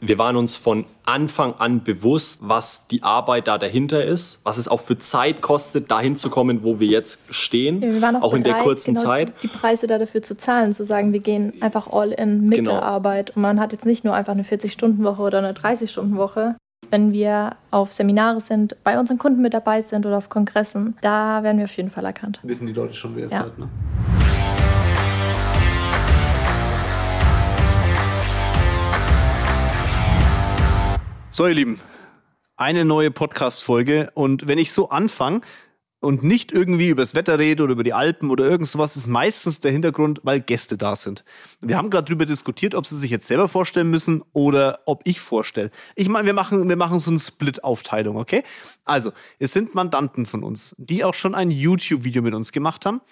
Wir waren uns von Anfang an bewusst, was die Arbeit da dahinter ist, was es auch für Zeit kostet, dahin zu kommen, wo wir jetzt stehen, Ja, wir waren auch, auch in der bereit, kurzen genau Zeit. Die Preise da dafür zu zahlen, zu sagen, wir gehen einfach all in mit Genau. der Arbeit. Und man hat jetzt nicht nur einfach eine 40-Stunden-Woche oder eine 30-Stunden-Woche. Wenn wir auf Seminare sind, bei unseren Kunden mit dabei sind oder auf Kongressen, da werden wir auf jeden Fall erkannt. Wissen die Leute schon, wer ihr Ja. seid, ne? So, ihr Lieben, eine neue Podcast-Folge. Und wenn ich so anfange und nicht irgendwie über das Wetter rede oder über die Alpen oder irgend sowas, ist meistens der Hintergrund, weil Gäste da sind. Wir haben gerade darüber diskutiert, ob sie sich jetzt selber vorstellen müssen oder ob ich vorstelle. Ich meine, wir machen, wir machen so eine Split-Aufteilung, okay? Also, es sind Mandanten von uns, die auch schon ein YouTube-Video mit uns gemacht haben,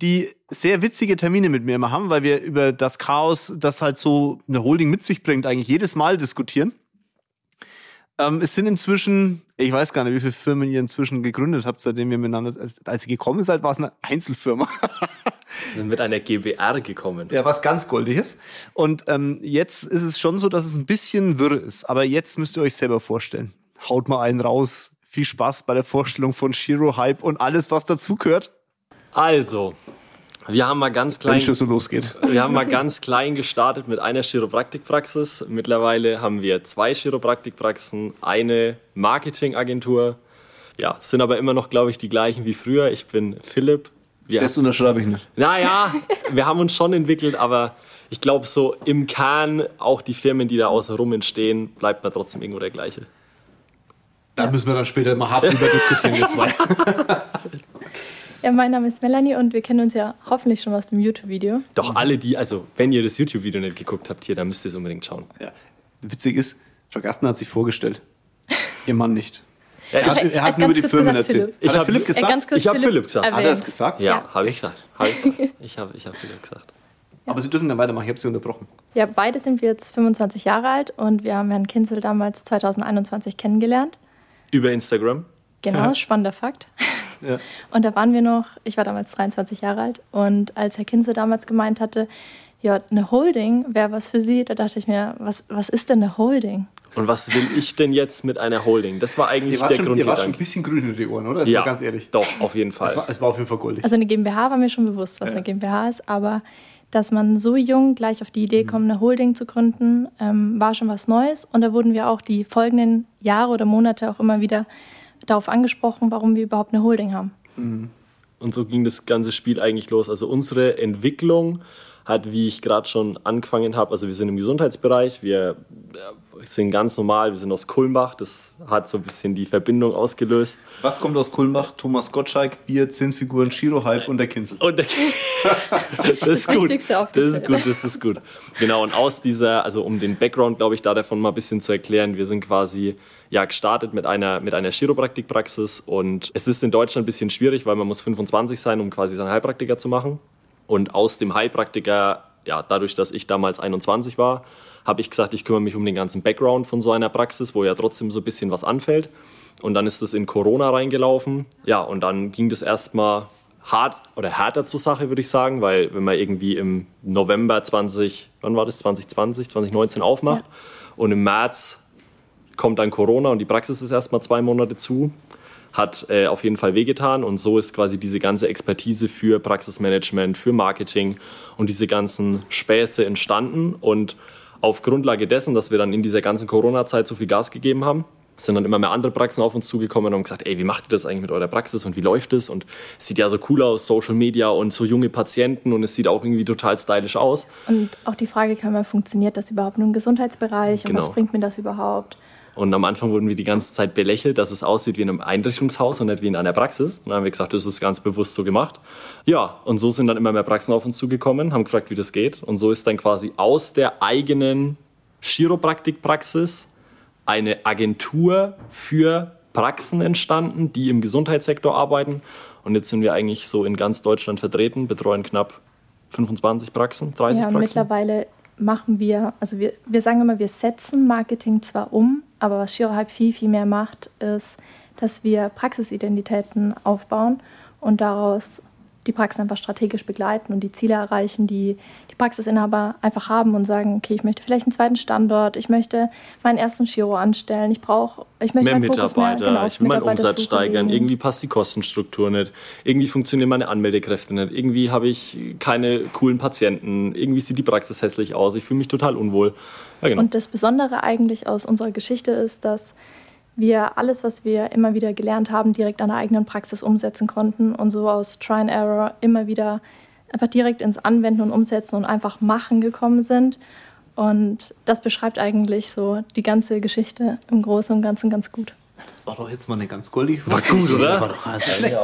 die sehr witzige Termine mit mir immer haben, weil wir über das Chaos, das halt so eine Holding mit sich bringt, eigentlich jedes Mal diskutieren. Ähm, es sind inzwischen, ich weiß gar nicht, wie viele Firmen ihr inzwischen gegründet habt, seitdem wir miteinander, als, als ihr gekommen seid, war es eine Einzelfirma. Wir sind mit einer GBR gekommen. ja, was ganz Goldiges. Und ähm, jetzt ist es schon so, dass es ein bisschen wirr ist. Aber jetzt müsst ihr euch selber vorstellen. Haut mal einen raus. Viel Spaß bei der Vorstellung von Shiro Hype und alles, was dazugehört, Also, wir haben mal ganz wenn klein, es schon so losgeht. wir haben mal ganz klein gestartet mit einer Chiropraktikpraxis. Mittlerweile haben wir zwei Chiropraktikpraxen, eine Marketingagentur. Ja, sind aber immer noch, glaube ich, die gleichen wie früher. Ich bin Philipp. Wir Das unterschreibe ich nicht. Naja, wir haben uns schon entwickelt, aber ich glaube, so im Kern, auch die Firmen, die da außenrum entstehen, bleibt man trotzdem irgendwo der gleiche. Da müssen wir dann später mal hart drüber diskutieren, wir zwei. Ja, mein Name ist Melanie und wir kennen uns ja hoffentlich schon aus dem YouTube-Video. Doch alle die, also wenn ihr das YouTube-Video nicht geguckt habt hier, dann müsst ihr es unbedingt schauen. Ja. Witzig ist, Frau Gastner hat sich vorgestellt. Ihr Mann nicht. Ja, Er hat, ich er hat hat nur über die Firmen gesagt, erzählt. Philipp. Ich hat er hab- Philipp gesagt? ganz kurz Ich hab Philipp gesagt. Hat er es gesagt? ja, habe ich gesagt. Hab ich gesagt. Ich habe ich hab Philipp gesagt. Aber Sie dürfen dann weitermachen, ich habe Sie unterbrochen. Ja, beide sind wir jetzt 25 Jahre alt und wir haben Herrn Kinzel damals 2021 kennengelernt. Über Instagram. Genau, Ja. spannender Fakt. Ja. Und da waren wir noch, ich war damals 23 Jahre alt und als Herr Kinzel damals gemeint hatte, ja, eine Holding wäre was für Sie, da dachte ich mir, was, was ist denn eine Holding? Und was will ich denn jetzt mit einer Holding? Das war eigentlich der schon, ihr wart schon ein bisschen grün in die Ohren, oder? Das ja, war ganz ehrlich. Doch, auf jeden Fall. Es war, es war auf jeden Fall goldig. Also eine GmbH war mir schon bewusst, was Ja. eine GmbH ist, aber dass man so jung gleich auf die Mhm. Idee kommt, eine Holding zu gründen, ähm, war schon was Neues. Und da wurden wir auch die folgenden Jahre oder Monate auch immer wieder darauf angesprochen, warum wir überhaupt eine Holding haben. Und so ging das ganze Spiel eigentlich los. Also unsere Entwicklung hat, wie ich gerade schon angefangen habe, also wir sind im Gesundheitsbereich, wir äh, sind ganz normal, wir sind aus Kulmbach, das hat so ein bisschen die Verbindung ausgelöst. Was kommt aus Kulmbach? Thomas Gottschalk, Bier, Zinnfiguren, Shiro Hype und der Kinsel. Und der, das ist gut. Das ist gut, das ist gut. Genau, und aus dieser, also um den Background, glaube ich, da davon mal ein bisschen zu erklären, wir sind quasi ja gestartet mit einer, mit einer Chiropraktikpraxis und es ist in Deutschland ein bisschen schwierig, weil man muss 25 sein, um quasi seinen Heilpraktiker zu machen. Und aus dem Heilpraktiker, ja, dadurch, dass ich damals 21 war, habe ich gesagt, ich kümmere mich um den ganzen Background von so einer Praxis, wo ja trotzdem so ein bisschen was anfällt. Und dann ist das in Corona reingelaufen. Ja, und dann ging das erstmal hart oder härter zur Sache, würde ich sagen, weil wenn man irgendwie im November 20, wann war das, 2020, 2019 aufmacht und im März kommt dann Corona und die Praxis ist erstmal zwei Monate zu, hat äh, auf jeden Fall wehgetan und so ist quasi diese ganze Expertise für Praxismanagement, für Marketing und diese ganzen Späße entstanden und auf Grundlage dessen, dass wir dann in dieser ganzen Corona-Zeit so viel Gas gegeben haben, sind dann immer mehr andere Praxen auf uns zugekommen und haben gesagt, ey, wie macht ihr das eigentlich mit eurer Praxis und wie läuft es? Und es sieht ja so cool aus, Social Media und so junge Patienten und es sieht auch irgendwie total stylisch aus. Und auch die Frage kam ja, funktioniert das überhaupt nur im Gesundheitsbereich und Genau. was bringt mir das überhaupt? Und am Anfang wurden wir die ganze Zeit belächelt, dass es aussieht wie in einem Einrichtungshaus und nicht wie in einer Praxis. Und dann haben wir gesagt, das ist ganz bewusst so gemacht. Ja, und so sind dann immer mehr Praxen auf uns zugekommen, haben gefragt, wie das geht. Und so ist dann quasi aus der eigenen Chiropraktikpraxis eine Agentur für Praxen entstanden, die im Gesundheitssektor arbeiten. Und jetzt sind wir eigentlich so in ganz Deutschland vertreten, betreuen knapp 25 Praxen, 30 Ja, Praxen. mittlerweile machen wir, also wir, wir sagen immer, wir setzen Marketing zwar um, aber was Shirohype viel, viel mehr macht, ist, dass wir Praxisidentitäten aufbauen und daraus die Praxis einfach strategisch begleiten und die Ziele erreichen, die die Praxisinhaber einfach haben und sagen, okay, ich möchte vielleicht einen zweiten Standort, ich möchte meinen ersten Chiro anstellen, ich brauche, ich möchte mehr Mitarbeiter, mehr, genau, ich will meinen Umsatz steigern, legen. irgendwie passt die Kostenstruktur nicht, irgendwie funktionieren meine Anmeldekräfte nicht, irgendwie habe ich keine coolen Patienten, irgendwie sieht die Praxis hässlich aus, ich fühle mich total unwohl. Ja, genau. Und das Besondere eigentlich aus unserer Geschichte ist, dass wir alles, was wir immer wieder gelernt haben, direkt an der eigenen Praxis umsetzen konnten und so aus Try and Error immer wieder einfach direkt ins Anwenden und Umsetzen und einfach machen gekommen sind. Und das beschreibt eigentlich so die ganze Geschichte im Großen und Ganzen ganz gut. Das war doch jetzt mal eine ganz goldige War gut, oder? War doch, also schlecht.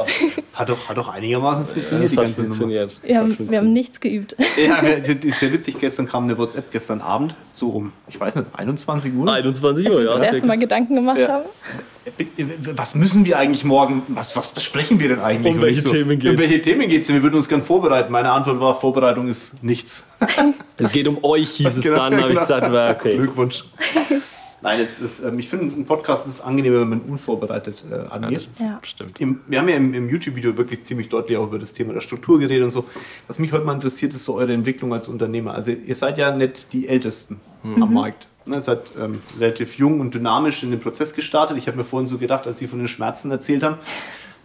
Hat, doch, hat doch einigermaßen funktioniert, ja, die ganze funktioniert. Nummer. Wir haben, wir haben nichts geübt. Ja, ist sehr witzig. Gestern kam eine WhatsApp, gestern Abend, so um, ich weiß nicht, 21 Uhr. 21 Uhr, Als wir ja. das erste Mal Gedanken gemacht ja. haben. Was müssen wir eigentlich morgen, was, was besprechen wir denn eigentlich? Um welche so, Themen geht es? Um welche Themen geht es? Wir würden uns gerne vorbereiten. Meine Antwort war, Vorbereitung ist nichts. es geht um euch, hieß es genau, dann, habe ich gesagt. Okay. Glückwunsch. Nein, es ist, ähm, ich finde, ein Podcast ist angenehmer, wenn man unvorbereitet äh, angeht. Ja, stimmt. Im, wir haben ja im, im YouTube-Video wirklich ziemlich deutlich auch über das Thema der Struktur geredet und so. Was mich heute mal interessiert, ist so eure Entwicklung als Unternehmer. Also ihr seid ja nicht die Ältesten mhm. am Markt. Ne, ihr seid ähm, relativ jung und dynamisch in den Prozess gestartet. Ich habe mir vorhin so gedacht, als Sie von den Schmerzen erzählt haben,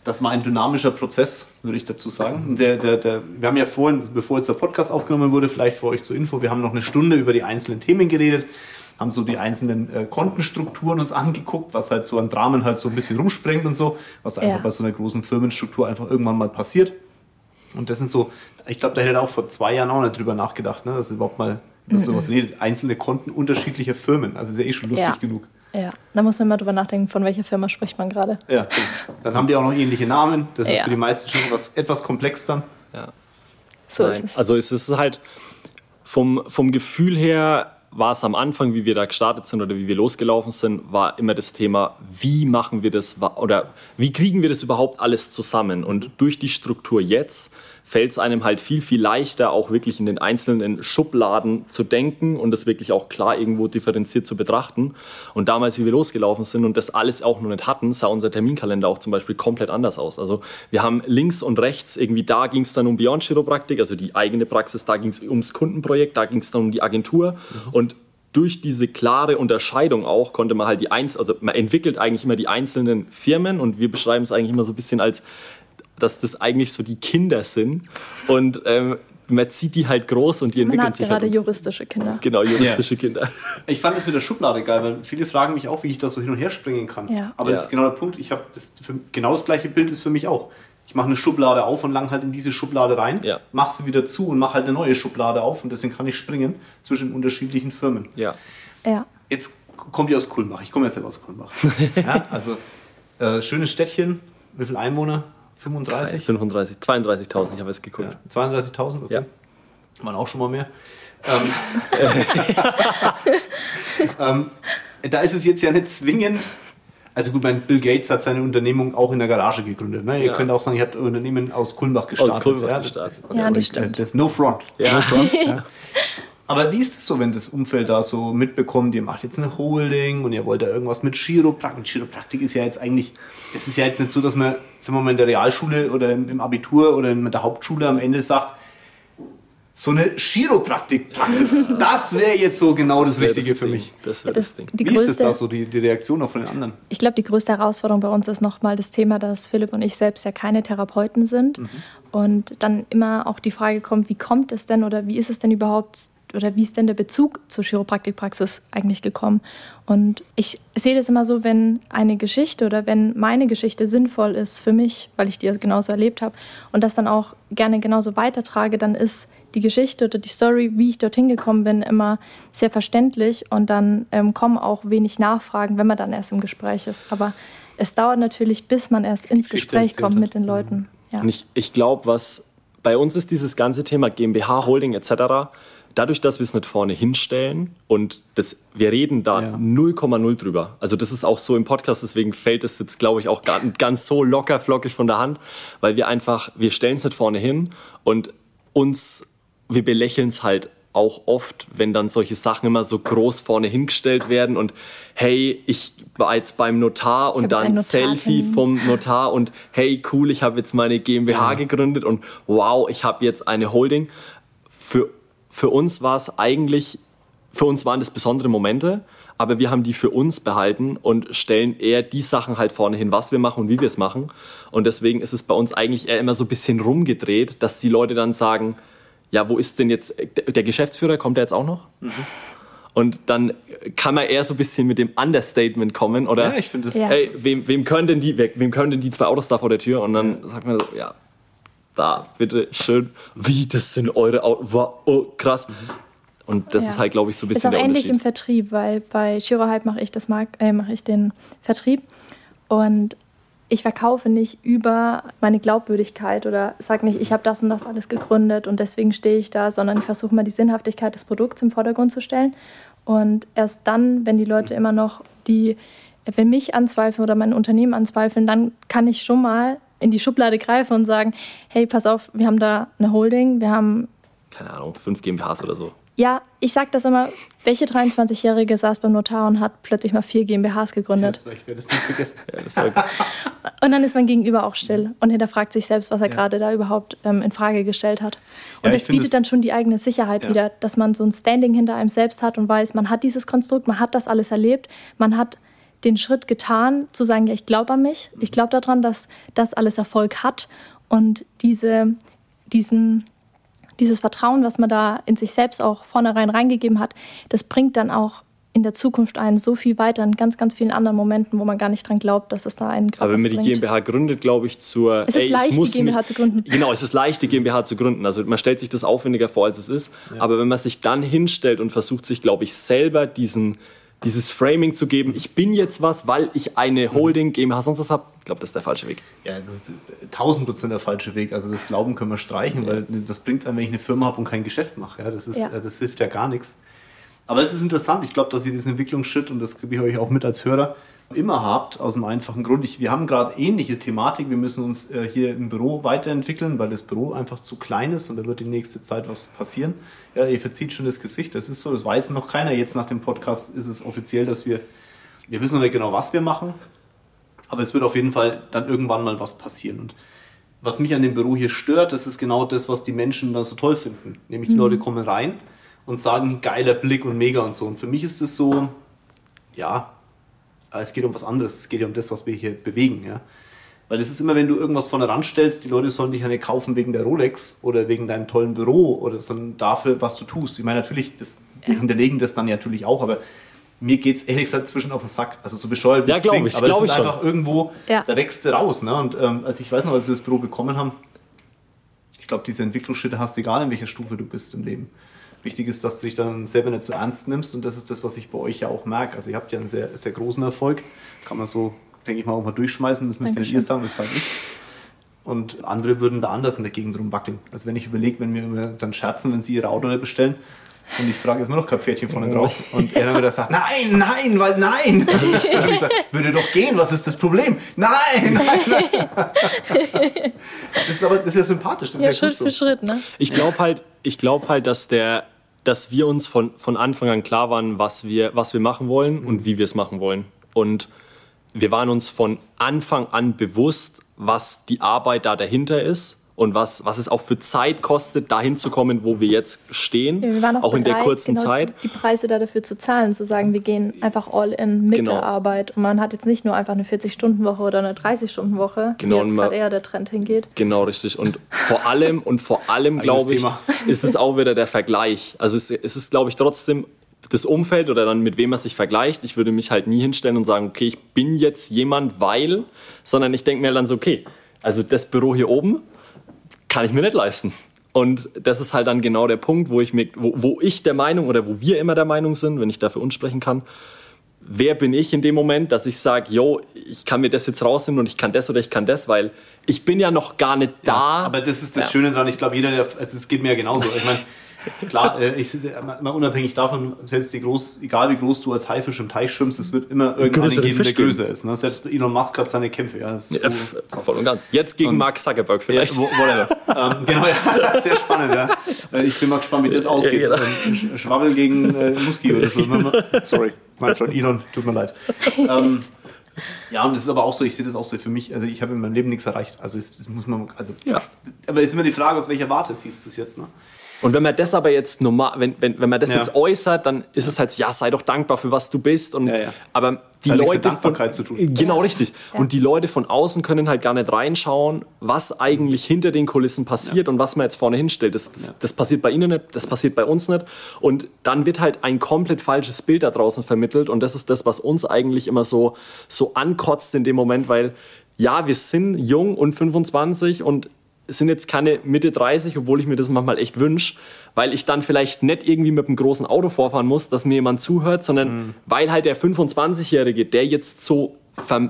das war ein dynamischer Prozess, würde ich dazu sagen. Der, der, der, wir haben ja vorhin, bevor jetzt der Podcast aufgenommen wurde, vielleicht für euch zur Info, wir haben noch eine Stunde über die einzelnen Themen geredet haben so die einzelnen äh, Kontenstrukturen uns angeguckt, was halt so an Dramen halt so ein bisschen rumspringt und so, was einfach ja. bei so einer großen Firmenstruktur einfach irgendwann mal passiert. Und das sind so, ich glaube, da hätte er auch vor zwei Jahren auch nicht drüber nachgedacht, ne, dass überhaupt mal über mhm. sowas redet. Einzelne Konten unterschiedlicher Firmen. Also ist ja eh schon lustig ja. genug. Ja, da muss man mal drüber nachdenken, von welcher Firma spricht man gerade. Ja, dann haben die auch noch ähnliche Namen. Das ist ja. für die meisten schon was, etwas komplex dann. Ja. So Nein. ist es. Also es ist halt vom, vom Gefühl her war es am Anfang, wie wir da gestartet sind oder wie wir losgelaufen sind, war immer das Thema, wie machen wir das oder wie kriegen wir das überhaupt alles zusammen? Und durch die Struktur jetzt fällt es einem halt viel, viel leichter, auch wirklich in den einzelnen Schubladen zu denken und das wirklich auch klar irgendwo differenziert zu betrachten. Und damals, wie wir losgelaufen sind und das alles auch noch nicht hatten, sah unser Terminkalender auch zum Beispiel komplett anders aus. Also wir haben links und rechts, irgendwie da ging es dann um Beyond Chiropraktik, also die eigene Praxis, da ging es ums Kundenprojekt, da ging es dann um die Agentur. Mhm. Und durch diese klare Unterscheidung auch konnte man halt die Einzel also man entwickelt eigentlich immer die einzelnen Firmen und wir beschreiben es eigentlich immer so ein bisschen als dass das eigentlich so die Kinder sind. Und ähm, man zieht die halt groß und die man entwickeln sich gerade halt. juristische Kinder. Genau, juristische ja. Kinder. Ich fand das mit der Schublade geil, weil viele fragen mich auch, wie ich da so hin und her springen kann. Ja. Aber ja. das ist genau der Punkt. Ich habe genau das gleiche Bild ist für mich auch. Ich mache eine Schublade auf und lang halt in diese Schublade rein, ja. mache sie wieder zu und mache halt eine neue Schublade auf und deswegen kann ich springen zwischen unterschiedlichen Firmen. Ja. ja. Jetzt kommt ihr aus Kulmbach. Ich komme ja selber aus Kulmbach. ja, also äh, schönes Städtchen. Wie viele Einwohner? 35? 35, 32.000, ich habe es geguckt. Ja, 32.000, okay. Ja. Waren auch schon mal mehr. ähm, ähm, da ist es jetzt ja nicht zwingend. Also gut, mein Bill Gates hat seine Unternehmung auch in der Garage gegründet. Ne? Ihr ja. könnt auch sagen, ihr habt ein Unternehmen aus Kulmbach gestartet. Aus Kulmbach ja, gestartet. Das, ja, das stimmt. Das ist no front. Ja. No front ja. Aber wie ist das so, wenn das Umfeld da so mitbekommt, ihr macht jetzt eine Holding und ihr wollt da irgendwas mit Chiropraktik? Chiropraktik ist ja jetzt eigentlich, das ist ja jetzt nicht so, dass man, sagen wir mal, in der Realschule oder im Abitur oder in der Hauptschule am Ende sagt, so eine Chiropraktikpraxis, das wäre jetzt so genau das, das Richtige das für mich. Das wäre das Ding. Wie größte, ist das da so, die, die Reaktion auch von den anderen? Ich glaube, die größte Herausforderung bei uns ist nochmal das Thema, dass Philipp und ich selbst ja keine Therapeuten sind. Mhm. Und dann immer auch die Frage kommt, wie kommt es denn oder wie ist es denn überhaupt oder wie ist denn der Bezug zur Chiropraktikpraxis eigentlich gekommen? Und ich sehe das immer so, wenn eine Geschichte oder wenn meine Geschichte sinnvoll ist für mich, weil ich die genauso erlebt habe und das dann auch gerne genauso weitertrage, dann ist die Geschichte oder die Story, wie ich dorthin gekommen bin, immer sehr verständlich und dann ähm, kommen auch wenig Nachfragen, wenn man dann erst im Gespräch ist. Aber es dauert natürlich, bis man erst ins Gespräch kommt mit den Leuten. Ja. Und ich, ich glaube, was bei uns ist dieses ganze Thema GmbH, Holding etc dadurch, dass wir es nicht vorne hinstellen und das, wir reden da 0,0 ja. drüber. Also das ist auch so im Podcast, deswegen fällt es jetzt, glaube ich, auch gar, ganz so locker flockig von der Hand, weil wir einfach, wir stellen es nicht vorne hin und uns, wir belächeln es halt auch oft, wenn dann solche Sachen immer so groß vorne hingestellt werden und hey, ich war jetzt beim Notar und dann Selfie vom Notar und hey, cool, ich habe jetzt meine GmbH ja. gegründet und wow, ich habe jetzt eine Holding. Für, für uns war es eigentlich, für uns waren das besondere Momente, aber wir haben die für uns behalten und stellen eher die Sachen halt vorne hin, was wir machen und wie wir es machen. Und deswegen ist es bei uns eigentlich eher immer so ein bisschen rumgedreht, dass die Leute dann sagen, ja, wo ist denn jetzt der Geschäftsführer? Kommt der jetzt auch noch? Mhm. Und dann kann man eher so ein bisschen mit dem Understatement kommen, oder? Ja, ich finde das. Ja. Ey, wem, wem, können denn die, wem können denn die zwei Autos da vor der Tür? Und dann sagt man so, ja, da, bitte schön. Wie, das sind eure Autos? Oh, krass. Und das ja. ist halt, glaube ich, so ein bisschen ist auch der ähnlich im Vertrieb, weil bei Giro Hype mache ich, das äh, mache ich den Vertrieb. Und ich verkaufe nicht über meine Glaubwürdigkeit oder sage nicht, ich habe das und das alles gegründet und deswegen stehe ich da, sondern ich versuche mal die Sinnhaftigkeit des Produkts im Vordergrund zu stellen. Und erst dann, wenn die Leute immer noch die, wenn mich anzweifeln oder mein Unternehmen anzweifeln, dann kann ich schon mal in die Schublade greifen und sagen, hey, pass auf, wir haben da eine Holding, wir haben keine Ahnung, fünf GmbHs oder so. Ja, ich sage das immer, welche 23-Jährige saß beim Notar und hat plötzlich mal vier GmbHs gegründet? Das, ich werde es nicht vergessen. und dann ist man gegenüber auch still und hinterfragt sich selbst, was er ja. gerade da überhaupt ähm, in Frage gestellt hat. Und ja, das bietet dann schon die eigene Sicherheit ja. wieder, dass man so ein Standing hinter einem selbst hat und weiß, man hat dieses Konstrukt, man hat das alles erlebt, man hat den Schritt getan, zu sagen, ja, ich glaube an mich, ich glaube daran, dass das alles Erfolg hat und diese, diesen dieses Vertrauen, was man da in sich selbst auch vornherein reingegeben hat, das bringt dann auch in der Zukunft einen so viel weiter in ganz, ganz vielen anderen Momenten, wo man gar nicht dran glaubt, dass es da einen Aber wenn man die GmbH gründet, glaube ich, zur. Es ist ey, leicht, die GmbH mich, zu gründen. Genau, es ist leicht, die GmbH zu gründen. Also man stellt sich das aufwendiger vor, als es ist. Ja. Aber wenn man sich dann hinstellt und versucht, sich, glaube ich, selber diesen dieses Framing zu geben, ich bin jetzt was, weil ich eine Holding, GmbH, sonst was habe, ich glaube, das ist der falsche Weg. Ja, das ist tausend Prozent der falsche Weg. Also das Glauben können wir streichen, ja. weil das bringt einem, wenn ich eine Firma habe und kein Geschäft mache. Ja, das, ist, ja. das hilft ja gar nichts. Aber es ist interessant. Ich glaube, dass ihr diesen Entwicklungsschritt, und das gebe ich euch auch mit als Hörer, immer habt, aus einem einfachen Grund. Ich, wir haben gerade ähnliche Thematik. Wir müssen uns äh, hier im Büro weiterentwickeln, weil das Büro einfach zu klein ist und da wird die nächste Zeit was passieren. Ja, ihr verzieht schon das Gesicht. Das ist so, das weiß noch keiner. Jetzt nach dem Podcast ist es offiziell, dass wir, wir wissen noch nicht genau, was wir machen, aber es wird auf jeden Fall dann irgendwann mal was passieren. Und was mich an dem Büro hier stört, das ist genau das, was die Menschen da so toll finden. Nämlich die mhm. Leute kommen rein und sagen, geiler Blick und mega und so. Und für mich ist es so, ja, es geht um was anderes. Es geht ja um das, was wir hier bewegen. Ja? Weil es ist immer, wenn du irgendwas vorne ranstellst, die Leute sollen dich ja nicht kaufen wegen der Rolex oder wegen deinem tollen Büro oder sondern dafür, was du tust. Ich meine, natürlich, das, die hinterlegen das dann natürlich auch, aber mir geht es ehrlich gesagt zwischen auf den Sack. Also so bescheuert wie ja, es klingt, ich, aber es ist einfach irgendwo, ja. da wächst du raus. Ne? Und ähm, also ich weiß noch, als wir das Büro bekommen haben, ich glaube, diese Entwicklungsschritte hast du egal, in welcher Stufe du bist im Leben. Wichtig ist, dass du dich dann selber nicht so ernst nimmst und das ist das, was ich bei euch ja auch merke. Also ihr habt ja einen sehr, sehr großen Erfolg, kann man so, denke ich mal, auch mal durchschmeißen, das müsst ja nicht ihr sagen, das sage ich. Und andere würden da anders in der Gegend rumwackeln. Also wenn ich überlege, wenn wir dann scherzen, wenn sie ihre Auto nicht bestellen, und ich frage, ist immer noch kein Pferdchen vorne drauf? Und er dann wieder sagt, nein, nein, weil nein. Also das, dann gesagt, würde doch gehen, was ist das Problem? Nein, nein, nein. Das ist aber das ist ja sympathisch. Das ja, ist ja Schritt für so. Schritt, ne? Ich glaube halt, ich glaube halt, dass der dass wir uns von, von Anfang an klar waren, was wir, was wir machen wollen mhm. und wie wir es machen wollen. Und wir waren uns von Anfang an bewusst, was die Arbeit da dahinter ist und was, was es auch für Zeit kostet, dahin zu kommen, wo wir jetzt stehen, ja, wir auch, auch in der kurzen genau Zeit. Die Preise da dafür zu zahlen, zu sagen, wir gehen einfach all in mit genau. der Arbeit und man hat jetzt nicht nur einfach eine 40-Stunden-Woche oder eine 30-Stunden-Woche, genau, wie jetzt gerade eher der Trend hingeht. Genau, richtig. Und vor allem, und vor allem, glaube ich, ist es auch wieder der Vergleich. Also es, es ist, glaube ich, trotzdem das Umfeld oder dann mit wem man sich vergleicht. Ich würde mich halt nie hinstellen und sagen, okay, ich bin jetzt jemand, weil, sondern ich denke mir dann so, okay, also das Büro hier oben, kann ich mir nicht leisten. Und das ist halt dann genau der Punkt, wo ich, mir, wo, wo ich der Meinung oder wo wir immer der Meinung sind, wenn ich dafür uns sprechen kann, wer bin ich in dem Moment, dass ich sage, yo, ich kann mir das jetzt rausnehmen und ich kann das oder ich kann das, weil ich bin ja noch gar nicht da. Ja, aber das ist das ja. Schöne daran, ich glaube, jeder, der, also es geht mir ja genauso. Ich meine, klar, äh, ich, mal unabhängig davon, selbst die groß, egal wie groß du als Haifisch im Teich schwimmst, es wird immer irgendeinen geben, der größer ist. Ne? Selbst Elon Musk hat seine Kämpfe. Ja, so, ja, so. Voll und ganz. Jetzt gegen und, Mark Zuckerberg vielleicht. Ja, whatever. ähm, genau, ja, sehr spannend. Ja. Äh, ich bin mal gespannt, wie das ausgeht. Ja, genau. Schwabbel gegen äh, Muski oder so. Sorry, mein Freund Elon, tut mir leid. Ähm, ja, und das ist aber auch so, ich sehe das auch so für mich. Also ich habe in meinem Leben nichts erreicht. Also das, das muss man, also ja. aber es ist immer die Frage, aus welcher Warte siehst du es jetzt, ne? Und wenn man das aber jetzt normal, wenn, wenn, wenn man das ja. jetzt äußert, dann ist es halt, ja, sei doch dankbar für was du bist. Und, ja, ja. Aber die das Leute. Dankbarkeit von, zu tun. Genau, richtig. Und die Leute von außen können halt gar nicht reinschauen, was eigentlich hinter den Kulissen passiert und was man jetzt vorne hinstellt. Das, das, das, passiert bei Ihnen nicht, das passiert bei uns nicht. Und dann wird halt ein komplett falsches Bild da draußen vermittelt. Und das ist das, was uns eigentlich immer so, so ankotzt in dem Moment, weil ja, wir sind jung und 25 und sind jetzt keine Mitte 30, obwohl ich mir das manchmal echt wünsche, weil ich dann vielleicht nicht irgendwie mit einem großen Auto vorfahren muss, dass mir jemand zuhört, sondern mhm. weil halt der 25-Jährige, der jetzt so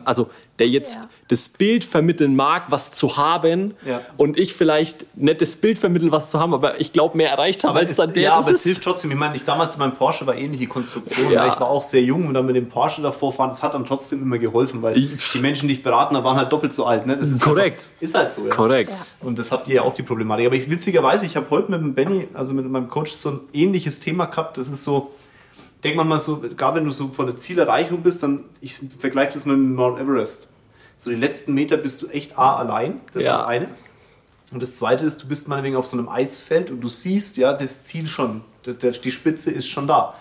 also der jetzt ja. das Bild vermitteln mag, was zu haben ja. und ich vielleicht nicht das Bild vermitteln, was zu haben, aber ich glaube, mehr erreicht habe als dann der. Ja, aber es hilft trotzdem. Ich meine, ich damals mein Porsche war ähnliche Konstruktion. Ja. Ich war auch sehr jung und dann mit dem Porsche davor fahren, das hat dann trotzdem immer geholfen, weil ich, die Menschen, die ich beraten habe, waren halt doppelt so alt. Ne? Das ist korrekt. Einfach, ist halt so. Korrekt. Und das habt ihr ja auch die Problematik. Aber ich, witzigerweise, ich habe heute mit dem Benny, also mit meinem Coach, so ein ähnliches Thema gehabt. Das ist so, denk mal so, gerade wenn du so von der Zielerreichung bist, dann, ich vergleiche das mit Mount Everest. So die letzten Meter bist du echt A allein, das ja. ist das eine. Und das zweite ist, du bist meinetwegen auf so einem Eisfeld und du siehst ja das Ziel schon, die Spitze ist schon da.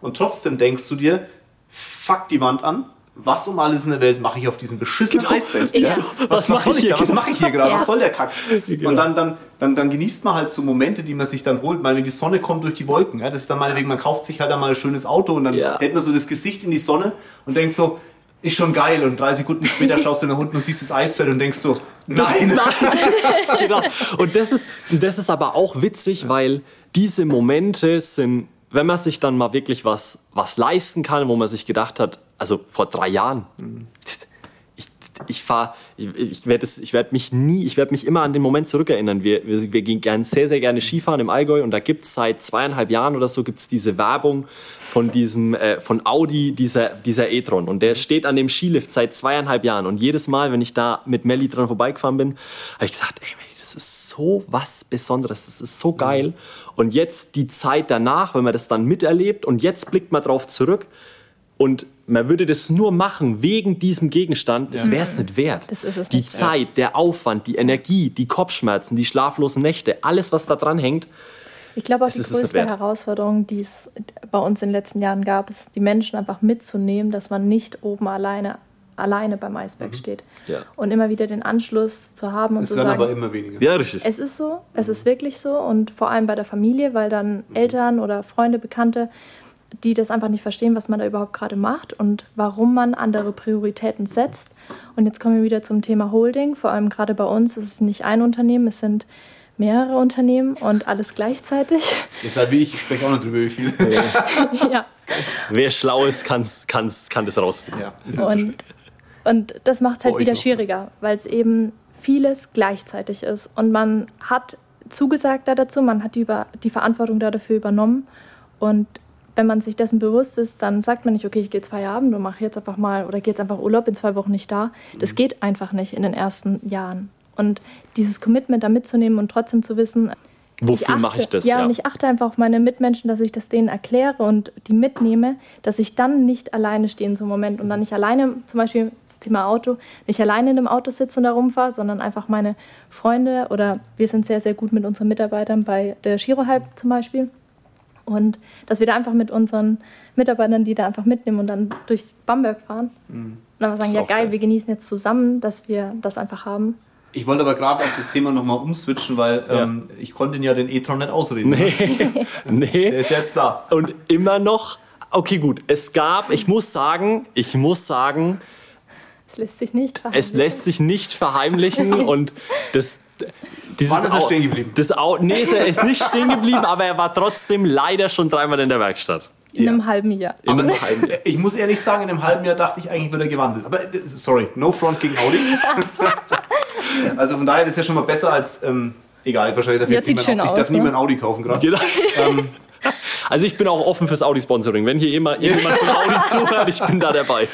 Und trotzdem denkst du dir, fuck die Wand an, was um alles in der Welt mache ich auf diesem beschissenen genau. Eisfeld? Ja? So, was, was mache ich, da? Was mache ich hier gerade? Ja. Was soll der Kack? Genau. Und dann, dann, dann, dann genießt man halt so Momente, die man sich dann holt. Weil wenn die Sonne kommt durch die Wolken, ja, das ist dann meinetwegen, man kauft sich halt einmal ein schönes Auto und dann ja. hält man so das Gesicht in die Sonne und denkt so, ist schon geil. Und drei Sekunden später schaust du nach unten und siehst das Eisfeld und denkst so, nein. nein. genau. Und das ist, das ist aber auch witzig, weil diese Momente sind wenn man sich dann mal wirklich was, was leisten kann, wo man sich gedacht hat, also vor drei Jahren, ich, ich fahre, ich, ich werde werd mich nie, ich werde mich immer an den Moment zurückerinnern. Wir, wir, wir gehen gern, sehr, sehr gerne Skifahren im Allgäu und da gibt es seit zweieinhalb Jahren oder so gibt's diese Werbung von diesem, äh, von Audi, dieser, dieser e-tron. Und der steht an dem Skilift seit zweieinhalb Jahren. Und jedes Mal, wenn ich da mit Melli dran vorbeigefahren bin, habe ich gesagt, ey, das ist so was Besonderes, das ist so geil. Und jetzt die Zeit danach, wenn man das dann miterlebt und jetzt blickt man drauf zurück und man würde das nur machen wegen diesem Gegenstand, das wäre es nicht wert. die nicht Zeit, wert. der Aufwand, die Energie, die Kopfschmerzen, die schlaflosen Nächte, alles, was da dran hängt. Ich glaube auch die größte Herausforderung, die es bei uns in den letzten Jahren gab, ist, die Menschen einfach mitzunehmen, dass man nicht oben alleine alleine beim Eisberg mhm. steht. Ja. Und immer wieder den Anschluss zu haben und es zu sagen. aber immer weniger. Ja, richtig. Es ist so, es mhm. ist wirklich so und vor allem bei der Familie, weil dann mhm. Eltern oder Freunde, Bekannte, die das einfach nicht verstehen, was man da überhaupt gerade macht und warum man andere Prioritäten setzt. Und jetzt kommen wir wieder zum Thema Holding. Vor allem gerade bei uns ist es nicht ein Unternehmen, es sind mehrere Unternehmen und alles gleichzeitig. Deshalb wie ich, ich spreche auch noch drüber, wie viel. ja. Wer schlau ist, kann's, kann's, kann das rausfinden. Ja, ist und und das macht es halt oh, wieder schwieriger, weil es eben vieles gleichzeitig ist. Und man hat zugesagt da dazu, man hat die, über, die Verantwortung da dafür übernommen. Und wenn man sich dessen bewusst ist, dann sagt man nicht, okay, ich gehe jetzt Feierabend und mache jetzt einfach mal oder gehe jetzt einfach Urlaub, in zwei Wochen nicht da. Das mhm. geht einfach nicht in den ersten Jahren. Und dieses Commitment da mitzunehmen und trotzdem zu wissen, Wofür mache ich das? Ja, ja, und ich achte einfach auf meine Mitmenschen, dass ich das denen erkläre und die mitnehme, dass ich dann nicht alleine stehe in so einem Moment und dann nicht alleine, zum Beispiel das Thema Auto, nicht alleine in einem Auto sitze und da rumfahre, sondern einfach meine Freunde oder wir sind sehr, sehr gut mit unseren Mitarbeitern bei der Girohype zum Beispiel. Und dass wir da einfach mit unseren Mitarbeitern, die da einfach mitnehmen und dann durch Bamberg fahren. Mhm. Und einfach sagen, ja geil, geil, wir genießen jetzt zusammen, dass wir das einfach haben. Ich wollte aber gerade auf das Thema nochmal umswitchen, weil ja. ähm, ich konnte ihn ja den E-Tron nicht ausreden. Nee. nee. Der ist jetzt da. Und immer noch, okay gut, es gab, ich muss sagen, ich muss sagen, es lässt sich nicht verheimlichen. Es lässt sich nicht verheimlichen und das, dieses Wann ist er stehen geblieben? Das nee, er ist nicht stehen geblieben, aber er war trotzdem leider schon dreimal in der Werkstatt. In ja. einem halben Jahr. In einem halben Jahr. Ich muss ehrlich sagen, in einem halben Jahr dachte ich eigentlich, wird er gewandelt. Aber sorry, no front gegen Audi. also von daher ist es ja schon mal besser als, ähm, Egal, wahrscheinlich darf, Ja, jetzt sieht niemand, ich aus, darf ne? niemand Audi kaufen gerade. Genau. ähm, Also ich bin auch offen fürs Audi-Sponsoring. Wenn hier immer jemand von Audi zuhört, ich bin da dabei.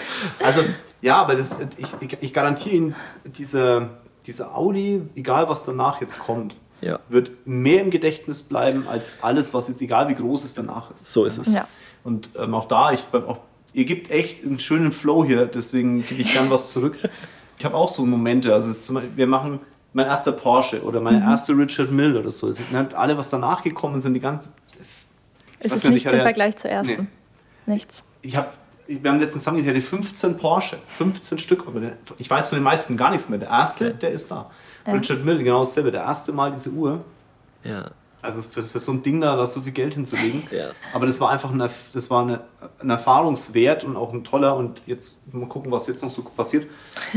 Also, ja, aber das, ich, ich, ich garantiere Ihnen, diese, diese Audi, egal was danach jetzt kommt, Ja. wird mehr im Gedächtnis bleiben als alles, was jetzt, egal wie groß es danach ist. So ist es. Ja. Und ähm, auch da, ich, auch, ihr gebt echt einen schönen Flow hier, deswegen gebe ich gern was zurück. Ich habe auch so Momente, also es wir machen mein erster Porsche oder mein erster Richard Mill oder so. Es sind halt alle, was danach gekommen sind, die ganzen. Es, Es ist gar nicht, nichts im Vergleich zur ersten. Nichts. ich habe, wir haben letztens zusammen, ich hatte 15 Porsche, 15 Stück. Ich weiß von den meisten gar nichts mehr. Der erste, der ist da. Ja. Richard Mill, genau dasselbe. Der erste Mal diese Uhr. Ja. Also für, für so ein Ding da, da so viel Geld hinzulegen. Ja. Aber das war einfach ein, das war eine, ein Erfahrungswert und auch ein toller. Und jetzt mal gucken, was jetzt noch so passiert.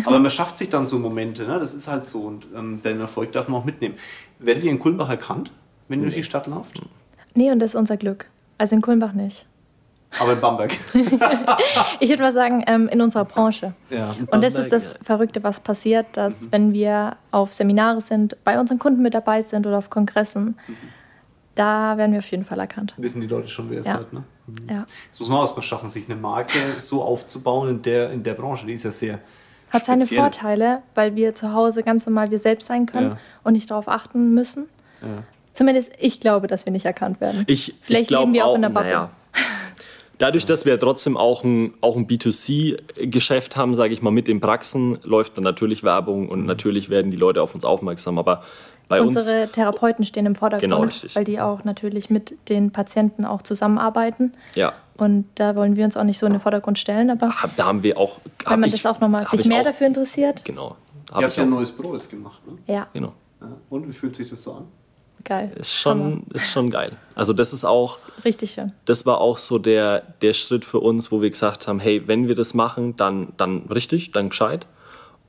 Aber man schafft sich dann so Momente. Ne? Das ist halt so. Und ähm, den Erfolg darf man auch mitnehmen. Werdet ihr in Kulmbach erkannt, wenn ihr durch die Stadt lauft? Nee, und das ist unser Glück. Also in Kulmbach nicht. Aber in Bamberg. Ich würde mal sagen, ähm, in unserer Branche. ja. Und das ist Bamberg, das Verrückte, was passiert, dass wenn wir auf Seminare sind, bei unseren Kunden mit dabei sind oder auf Kongressen, da werden wir auf jeden Fall erkannt. Wissen die Leute schon, wer ihr Ja. seid. Ne? Ja. Das muss man auch erstmal schaffen, sich eine Marke so aufzubauen in der, in der Branche. Die ist ja sehr. Hat seine speziell. Vorteile, weil wir zu Hause ganz normal wir selbst sein können Ja. und nicht darauf achten müssen. Ja. Zumindest ich glaube, dass wir nicht erkannt werden. Ich, Vielleicht ich leben wir auch in der Bubble. naja. Dadurch, dass wir trotzdem auch ein, auch ein B2C-Geschäft haben, sage ich mal, mit den Praxen, läuft dann natürlich Werbung Mhm. und natürlich werden die Leute auf uns aufmerksam. Aber bei uns, Unsere Therapeuten stehen im Vordergrund, Genau, richtig. weil die auch natürlich mit den Patienten auch zusammenarbeiten. ja, Und da wollen wir uns auch nicht so in den Vordergrund stellen, aber hab, da haben wir auch. hab wenn man ich, das auch nochmal sich ich mehr auch, dafür interessiert, Genau. Ihr Hab habt ich ja ein neues Büro jetzt gemacht. Ne? ja, genau. Ja. Und wie fühlt sich das so an? Geil. Ist schon, ist schon geil. Also, das ist auch. Richtig schön. das war auch so der, der Schritt für uns, wo wir gesagt haben, hey, wenn wir das machen, dann, dann richtig, dann gescheit.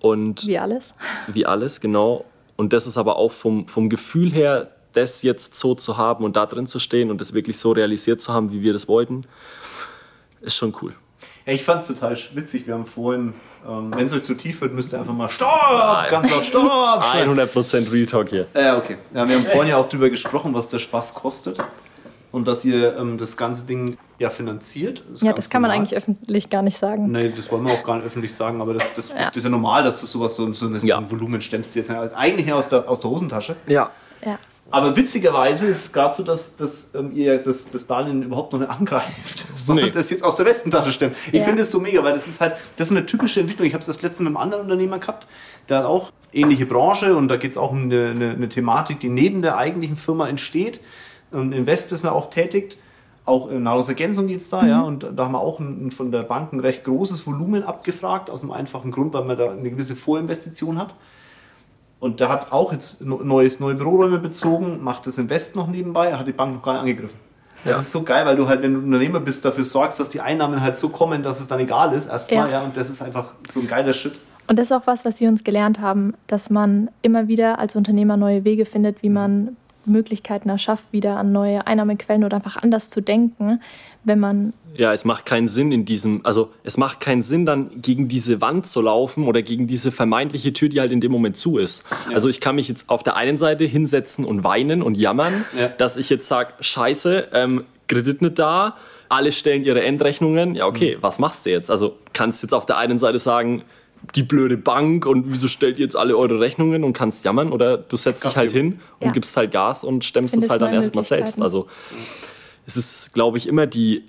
Und Wie alles. wie alles, genau. Und das ist aber auch vom, vom Gefühl her, das jetzt so zu haben und da drin zu stehen und das wirklich so realisiert zu haben, wie wir das wollten, ist schon cool. Ja, ich fand es total witzig. Wir haben vorhin, ähm, wenn es euch zu tief wird, müsst ihr einfach mal Stopp! Ganz laut Stopp! schreien. 100% Real Talk hier. Ja, okay. Ja, wir haben vorhin ja auch darüber gesprochen, was der Spaß kostet. Und dass ihr ähm, das ganze Ding ja finanziert. ist Ja, das kann man normal. eigentlich öffentlich gar nicht sagen. Nee, das wollen wir auch gar nicht öffentlich sagen, aber das, das, Ja. das ist ja normal, dass du sowas so, so, ein- so Ja. ein Volumen stemmst. Jetzt eigentlich her aus der, aus der Hosentasche. Ja. Ja. Aber witzigerweise ist es gerade so, dass, dass ähm, ihr das, das Darlehen überhaupt noch nicht angreift, sondern Nee. das jetzt aus der Westentasche stemmt. Ich Ja. finde es so mega, weil das ist halt, das ist eine typische Entwicklung. Ich habe es das letzte mit einem anderen Unternehmer gehabt, der hat auch ähnliche Branche und da geht es auch um eine, eine, eine Thematik, die neben der eigentlichen Firma entsteht. Und Invest ist man auch tätigt. Auch in Nahrungsergänzung geht es da, ja. Und da haben wir auch ein, ein von der Bank ein recht großes Volumen abgefragt, aus dem einfachen Grund, weil man da eine gewisse Vorinvestition hat. Und der hat auch jetzt neues, neue Büroräume bezogen, macht das Invest noch nebenbei, hat die Bank noch gar nicht angegriffen. Das Ja. ist so geil, weil du halt, wenn du Unternehmer bist, dafür sorgst, dass die Einnahmen halt so kommen, dass es dann egal ist, erstmal, ja. Ja. und das ist einfach so ein geiler Shit. Und das ist auch was, was Sie uns gelernt haben, dass man immer wieder als Unternehmer neue Wege findet, wie man Möglichkeiten erschafft, wieder an neue Einnahmequellen oder einfach anders zu denken, wenn man Ja, es macht keinen Sinn in diesem, also es macht keinen Sinn, dann gegen diese Wand zu laufen oder gegen diese vermeintliche Tür, die halt in dem Moment zu ist. Also ich kann mich jetzt auf der einen Seite hinsetzen und weinen und jammern, Ja. dass ich jetzt sage, scheiße, ähm, Kredit nicht da, alle stellen ihre Endrechnungen. Ja, okay, was machst du jetzt? Also kannst jetzt auf der einen Seite sagen, die blöde Bank und wieso stellt ihr jetzt alle eure Rechnungen und kannst jammern oder du setzt dich halt hin und Ja. gibst halt Gas und stemmst es halt dann erstmal selbst. Also es ist, glaube ich, immer die,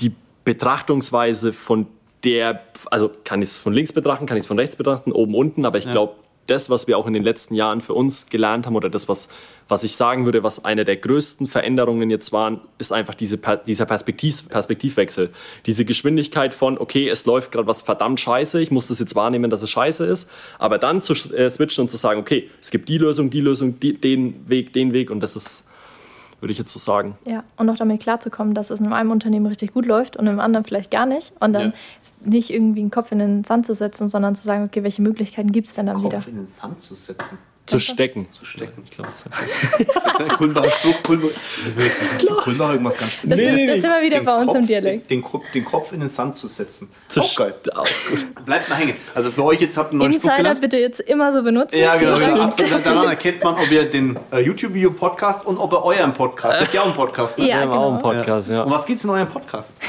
die Betrachtungsweise von der, also kann ich es von links betrachten, kann ich es von rechts betrachten, oben, unten, aber ich glaube, das, was wir auch in den letzten Jahren für uns gelernt haben oder das, was, was ich sagen würde, was eine der größten Veränderungen jetzt waren, ist einfach diese, dieser Perspektiv, Perspektivwechsel. Diese Geschwindigkeit von, okay, es läuft gerade was verdammt scheiße, ich muss das jetzt wahrnehmen, dass es scheiße ist, aber dann zu äh, switchen und zu sagen, okay, es gibt die Lösung, die Lösung, die, den Weg, den Weg und das ist, würde ich jetzt so sagen. Ja, und auch damit klarzukommen, dass es in einem Unternehmen richtig gut läuft und im anderen vielleicht gar nicht. Und dann Ja. nicht irgendwie einen Kopf in den Sand zu setzen, sondern zu sagen, okay, welche Möglichkeiten gibt es denn dann wieder? Kopf in den Sand zu setzen. Zu stecken. Zu stecken. Ich glaube, das Das ist ein Kulmbacher Spruch. Kulmbacher, das ist zu Kulmbacher irgendwas ganz Das, Spezielles. ist, das ist immer wieder Den bei uns Kopf, im Dialekt. Den, Kopf- den Kopf in den Sand zu setzen. zu Auch geil. Auch gut. Bleibt mal hängen. Also für euch jetzt habt ihr einen neuen Spruch Insider gelernt. bitte jetzt immer so benutzen. Ja, genau. Genau. Absolut. Daran erkennt man, ob ihr den äh, YouTube-Video-Podcast und ob ihr euren Podcast. Ihr habt ja auch einen Podcast, ne? Ja, Wir haben auch einen genau. Podcast, ja. Und was geht's in eurem Podcast?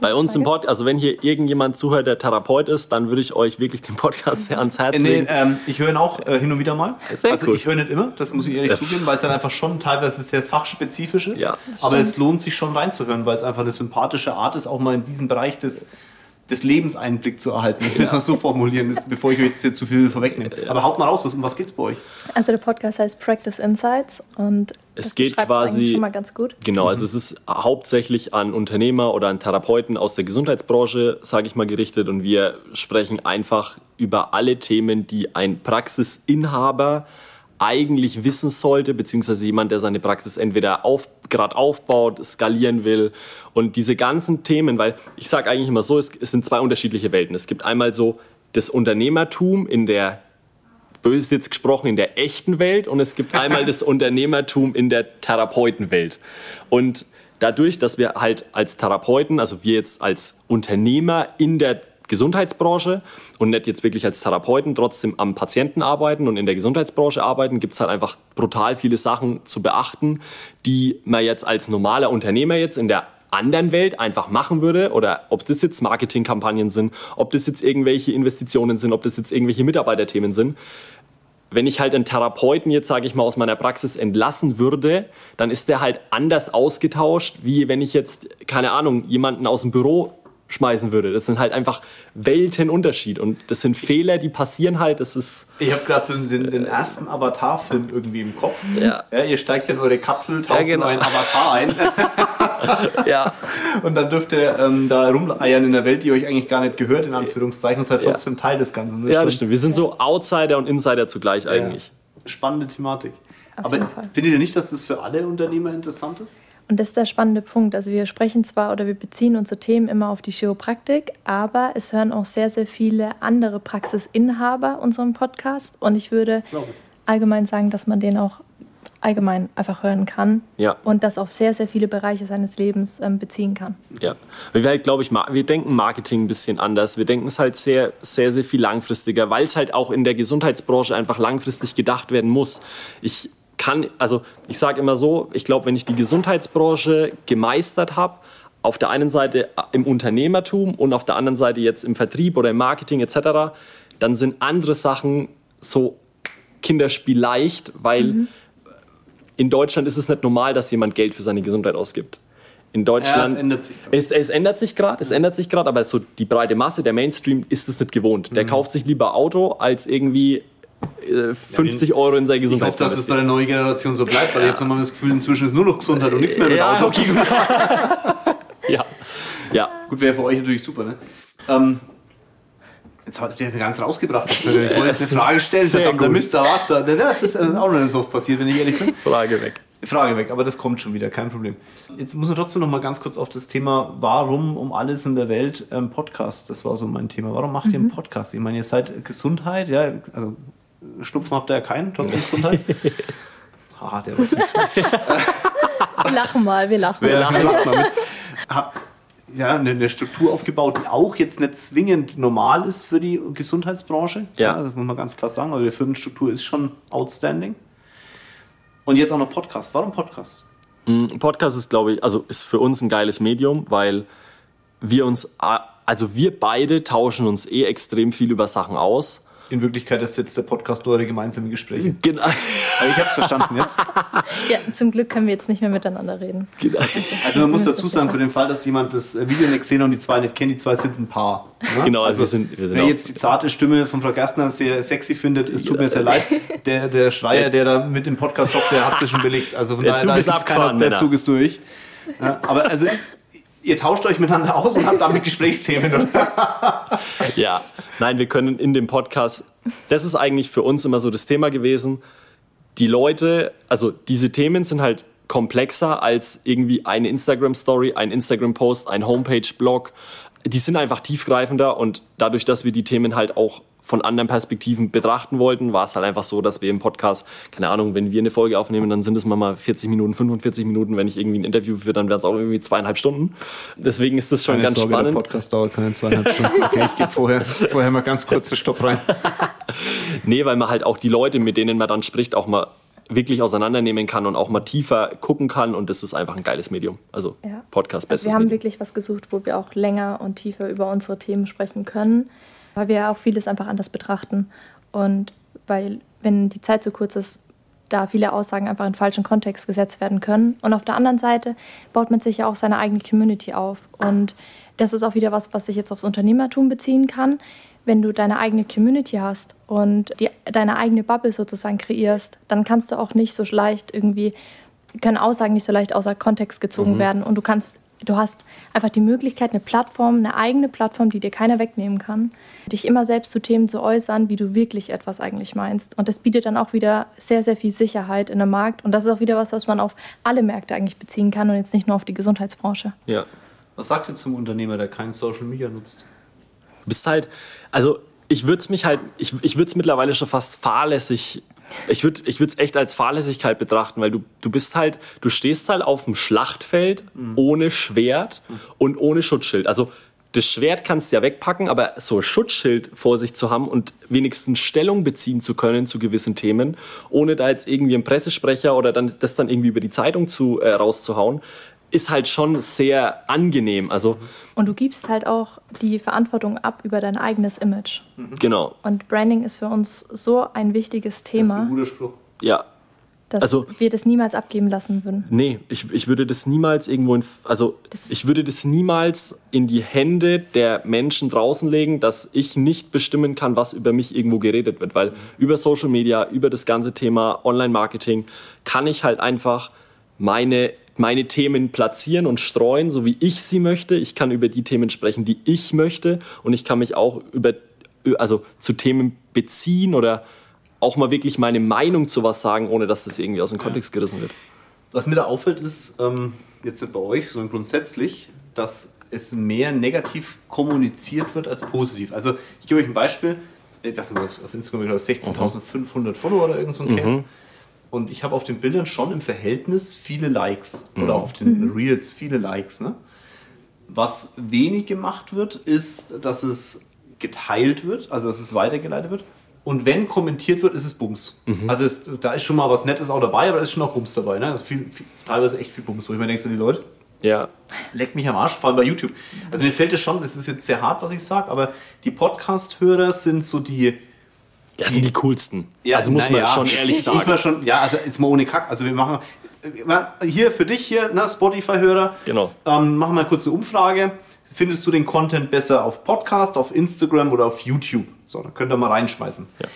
Bei uns im Podcast, also wenn hier irgendjemand zuhört, der Therapeut ist, dann würde ich euch wirklich den Podcast sehr ans Herz Äh, nee, legen. ähm, ich höre ihn auch äh, hin und wieder mal. Sehr also gut. ich höre nicht immer, das muss ich ehrlich zugeben, weil es dann einfach schon teilweise sehr fachspezifisch ist. Ja, Aber es lohnt sich schon reinzuhören, weil es einfach eine sympathische Art ist, auch mal in diesem Bereich des, des Lebens Einblick zu erhalten. Ich will es mal so formulieren, das- bevor ich euch jetzt hier zu viel vorwegnehme. Aber haut mal raus, was, um was geht's bei euch? Also der Podcast heißt Practice Insights und Es das geht quasi- schon mal ganz gut. Genau, also es ist hauptsächlich an Unternehmer oder an Therapeuten aus der Gesundheitsbranche, sage ich mal, gerichtet und wir sprechen einfach über alle Themen, die ein Praxisinhaber eigentlich wissen sollte, beziehungsweise jemand, der seine Praxis entweder auf, gerade aufbaut, skalieren will und diese ganzen Themen, weil ich sage eigentlich immer so, es, es sind zwei unterschiedliche Welten. Es gibt einmal so das Unternehmertum in der böse jetzt gesprochen, in der echten Welt und es gibt einmal das Unternehmertum in der Therapeutenwelt. Und dadurch, dass wir halt als Therapeuten, also wir jetzt als Unternehmer in der Gesundheitsbranche und nicht jetzt wirklich als Therapeuten trotzdem am Patienten arbeiten und in der Gesundheitsbranche arbeiten, gibt es halt einfach brutal viele Sachen zu beachten, die man jetzt als normaler Unternehmer jetzt in der anderen Welt einfach machen würde oder ob das jetzt Marketingkampagnen sind, ob das jetzt irgendwelche Investitionen sind, ob das jetzt irgendwelche Mitarbeiterthemen sind. Wenn ich halt einen Therapeuten jetzt, sage ich mal, aus meiner Praxis entlassen würde, dann ist der halt anders ausgetauscht, wie wenn ich jetzt, keine Ahnung, jemanden aus dem Büro schmeißen würde. Das sind halt einfach Weltenunterschied und das sind Fehler, die passieren halt. Das ist Ich habe gerade so den, den ersten Avatar-Film irgendwie im Kopf. Ja. ihr steigt in eure Kapsel, taucht genau. in euren Avatar ein ja, und dann dürft ihr ähm, da rumeiern in der Welt, die euch eigentlich gar nicht gehört, in Anführungszeichen, und seid Ja. trotzdem Teil des Ganzen. ja, schon das stimmt. Wir sind so Outsider und Insider zugleich eigentlich. Spannende Thematik. Auf Aber findet ihr nicht, dass das für alle Unternehmer interessant ist? Und das ist der spannende Punkt. Also wir sprechen zwar oder wir beziehen unsere Themen immer auf die Chiropraktik, aber es hören auch sehr, sehr viele andere Praxisinhaber unseren Podcast. Und ich würde allgemein sagen, dass man den auch allgemein einfach hören kann Ja. und das auf sehr, sehr viele Bereiche seines Lebens ähm, beziehen kann. Ja, wir halt, glaube ich, wir denken Marketing ein bisschen anders. Wir denken es halt sehr, sehr, sehr viel langfristiger, weil es halt auch in der Gesundheitsbranche einfach langfristig gedacht werden muss. Ich kann, also ich sage immer so, ich glaube, wenn ich die Gesundheitsbranche gemeistert habe, auf der einen Seite im Unternehmertum und auf der anderen Seite jetzt im Vertrieb oder im Marketing etc., dann sind andere Sachen so Kinderspiel leicht, weil in Deutschland ist es nicht normal, dass jemand Geld für seine Gesundheit ausgibt. In Deutschland. Ja, es ändert sich. Es, es ändert sich gerade, es ändert sich gerade, aber so die breite Masse, der Mainstream ist es nicht gewohnt. Mhm. Der kauft sich lieber Auto, als irgendwie äh, 50 Euro in seine Ich Gesundheit hoffe, dass es bei der neuen Generation so bleibt, weil ich habe das Gefühl, inzwischen ist nur noch Gesundheit und nichts mehr mit Ja, Auto. okay, gut. ja. ja. Gut, wäre für euch natürlich super, ne? Ähm, jetzt hat der mir ganz rausgebracht. Jetzt, ich wollte jetzt eine Frage stellen, Sehr verdammter gut. Mist, da war's da. Das ist äh, auch noch nicht so oft passiert, wenn ich ehrlich bin. Frage weg. Frage weg, aber das kommt schon wieder, kein Problem. Jetzt muss man trotzdem noch mal ganz kurz auf das Thema, warum um alles in der Welt ähm, Podcast, das war so mein Thema. Warum macht ihr einen Podcast? Ich meine, ihr seid Gesundheit, ja, also Schnupfen habt ihr ja keinen, trotzdem Gesundheit. Haha, der war. Wir lachen mal, wir lachen Wir mal. lachen, lachen mal mit. Habt ja, eine, eine Struktur aufgebaut, die auch jetzt nicht zwingend normal ist für die Gesundheitsbranche. Ja. das muss man ganz klar sagen. Also die Firmenstruktur ist schon outstanding. Und jetzt auch noch Podcast. Warum Podcast? Ein Podcast ist, glaube ich, also ist für uns ein geiles Medium, weil wir uns, also wir beide tauschen uns eh extrem viel über Sachen aus. In Wirklichkeit ist jetzt der Podcast nur eure gemeinsame Gespräche. Genau. Aber ich habe es verstanden jetzt. Ja, zum Glück können wir jetzt nicht mehr miteinander reden. genau. Also man muss dazu sagen, für den Fall, dass jemand das Video nicht gesehen hat und die zwei nicht kennt, die zwei sind ein Paar. Ne? Genau, also wir sind- wir sind wer jetzt die zarte Stimme von Frau Gerstner sehr sexy findet, es tut mir sehr leid. Der, der Schreier, der da mit dem Podcast hockt, der hat sich schon belegt. Also von Der daher, Zug da ist abgefahren, der Männer. Zug ist durch. Ja, aber also ihr tauscht euch miteinander aus und habt damit Gesprächsthemen. Oder? Ja, nein, wir können in dem Podcast, das ist eigentlich für uns immer so das Thema gewesen. Die Leute, also diese Themen sind halt komplexer als irgendwie eine Instagram-Story, ein Instagram-Post, ein Homepage-Blog. Die sind einfach tiefgreifender und dadurch, dass wir die Themen halt auch von anderen Perspektiven betrachten wollten, war es halt einfach so, dass wir im Podcast, keine Ahnung, wenn wir eine Folge aufnehmen, dann sind es mal 40 Minuten, 45 Minuten. Wenn ich irgendwie ein Interview führe, dann wären es auch irgendwie zweieinhalb Stunden. Deswegen ist das schon keine ganz Sorge, spannend. Der Podcast dauert keine zweieinhalb Stunden. Okay, ich gebe vorher, vorher mal ganz kurz den Stopp rein. nee, weil man halt auch die Leute, mit denen man dann spricht, auch mal wirklich auseinandernehmen kann und auch mal tiefer gucken kann. Und das ist einfach ein geiles Medium. Also ja. Podcast bestes also Wir haben Medium. wirklich was gesucht, wo wir auch länger und tiefer über unsere Themen sprechen können, weil wir auch vieles einfach anders betrachten. Und weil, wenn die Zeit zu kurz ist, da viele Aussagen einfach in falschen Kontext gesetzt werden können. Und auf der anderen Seite baut man sich ja auch seine eigene Community auf. Und das ist auch wieder was, was sich jetzt aufs Unternehmertum beziehen kann wenn du deine eigene Community hast und die, deine eigene Bubble sozusagen kreierst, dann kannst du auch nicht so leicht irgendwie, können Aussagen nicht so leicht außer Kontext gezogen mhm. werden und du kannst, du hast einfach die Möglichkeit, eine Plattform, eine eigene Plattform, die dir keiner wegnehmen kann, dich immer selbst zu Themen zu äußern, wie du wirklich etwas eigentlich meinst. Und das bietet dann auch wieder sehr, sehr viel Sicherheit in der Markt und das ist auch wieder was, was man auf alle Märkte eigentlich beziehen kann und jetzt nicht nur auf die Gesundheitsbranche. Ja. Was sagt ihr zum Unternehmer, der kein Social Media nutzt? Du bist halt, also ich würde es mich halt, ich, ich würde es mittlerweile schon fast fahrlässig, ich würde ich es echt als Fahrlässigkeit betrachten, weil du, du bist halt, du stehst halt auf dem Schlachtfeld mhm. ohne Schwert mhm. und ohne Schutzschild. Also das Schwert kannst du ja wegpacken, aber so ein Schutzschild vor sich zu haben und wenigstens Stellung beziehen zu können zu gewissen Themen, ohne da jetzt irgendwie einen Pressesprecher oder dann, das dann irgendwie über die Zeitung zu, äh, rauszuhauen, ist halt schon sehr angenehm. Also und du gibst halt auch die Verantwortung ab über dein eigenes Image. Mhm. Genau. Und Branding ist für uns so ein wichtiges Thema. Das ist ein guter Spruch. Ja. Dass also, wir das niemals abgeben lassen würden. Nee, ich, ich würde das niemals irgendwo in, also das ich würde das niemals in die Hände der Menschen draußen legen, dass ich nicht bestimmen kann, was über mich irgendwo geredet wird. Weil über Social Media, über das ganze Thema Online-Marketing kann ich halt einfach meine meine Themen platzieren und streuen, so wie ich sie möchte. Ich kann über die Themen sprechen, die ich möchte. Und ich kann mich auch über, also zu Themen beziehen oder auch mal wirklich meine Meinung zu was sagen, ohne dass das irgendwie aus dem Kontext gerissen wird. Was mir da auffällt, ist ähm, jetzt bei euch, sondern grundsätzlich, dass es mehr negativ kommuniziert wird als positiv. Also ich gebe euch ein Beispiel. Ich weiß nicht, auf Instagram 16.500 Follower oder irgend so ein Case. Mhm. Und ich habe auf den Bildern schon im Verhältnis viele Likes mhm. oder auf den mhm. Reels viele Likes. Ne? Was wenig gemacht wird, ist, dass es geteilt wird, also dass es weitergeleitet wird. Und wenn kommentiert wird, ist es Bums. Mhm. Also es, da ist schon mal was Nettes auch dabei, aber da ist schon auch Bums dabei. Ne? Also viel, viel, teilweise echt viel Bums, wo ich mir denke, so die Leute, ja. leckt mich am Arsch, vor allem bei YouTube. Also mir fällt es schon, das ist jetzt sehr hart, was ich sage, aber die Podcast-Hörer sind so die, das sind die coolsten. Ja, also muss man ja, schon ehrlich sagen. Muss man schon, ja, also jetzt mal ohne Kack. Also wir machen hier für dich hier, ne, Spotify-Hörer. Genau. Ähm, machen wir kurz eine Umfrage. Findest du den Content besser auf Podcast, auf Instagram oder auf YouTube? So, dann könnt ihr mal reinschmeißen. Ja.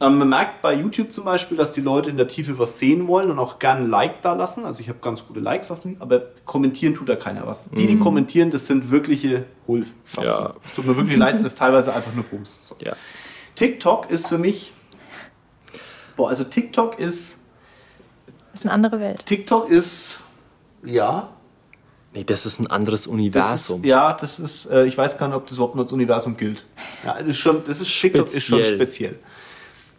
Ähm, man merkt bei YouTube zum Beispiel, dass die Leute in der Tiefe was sehen wollen und auch gerne ein Like da lassen. Also ich habe ganz gute Likes auf den, aber kommentieren tut da keiner was. Die, die mhm. kommentieren, das sind wirkliche Hohlfatzen. Ja. Es tut mir wirklich leid, das ist teilweise einfach nur Bums. So. Ja. TikTok ist für mich. Boah, also TikTok ist. Das ist eine andere Welt. TikTok ist. Ja. Nee, das ist ein anderes Universum. Das ist, ja, das ist. Äh, ich weiß gar nicht, ob das überhaupt noch als Universum gilt. Ja, das ist schon. Das ist, TikTok ist schon speziell.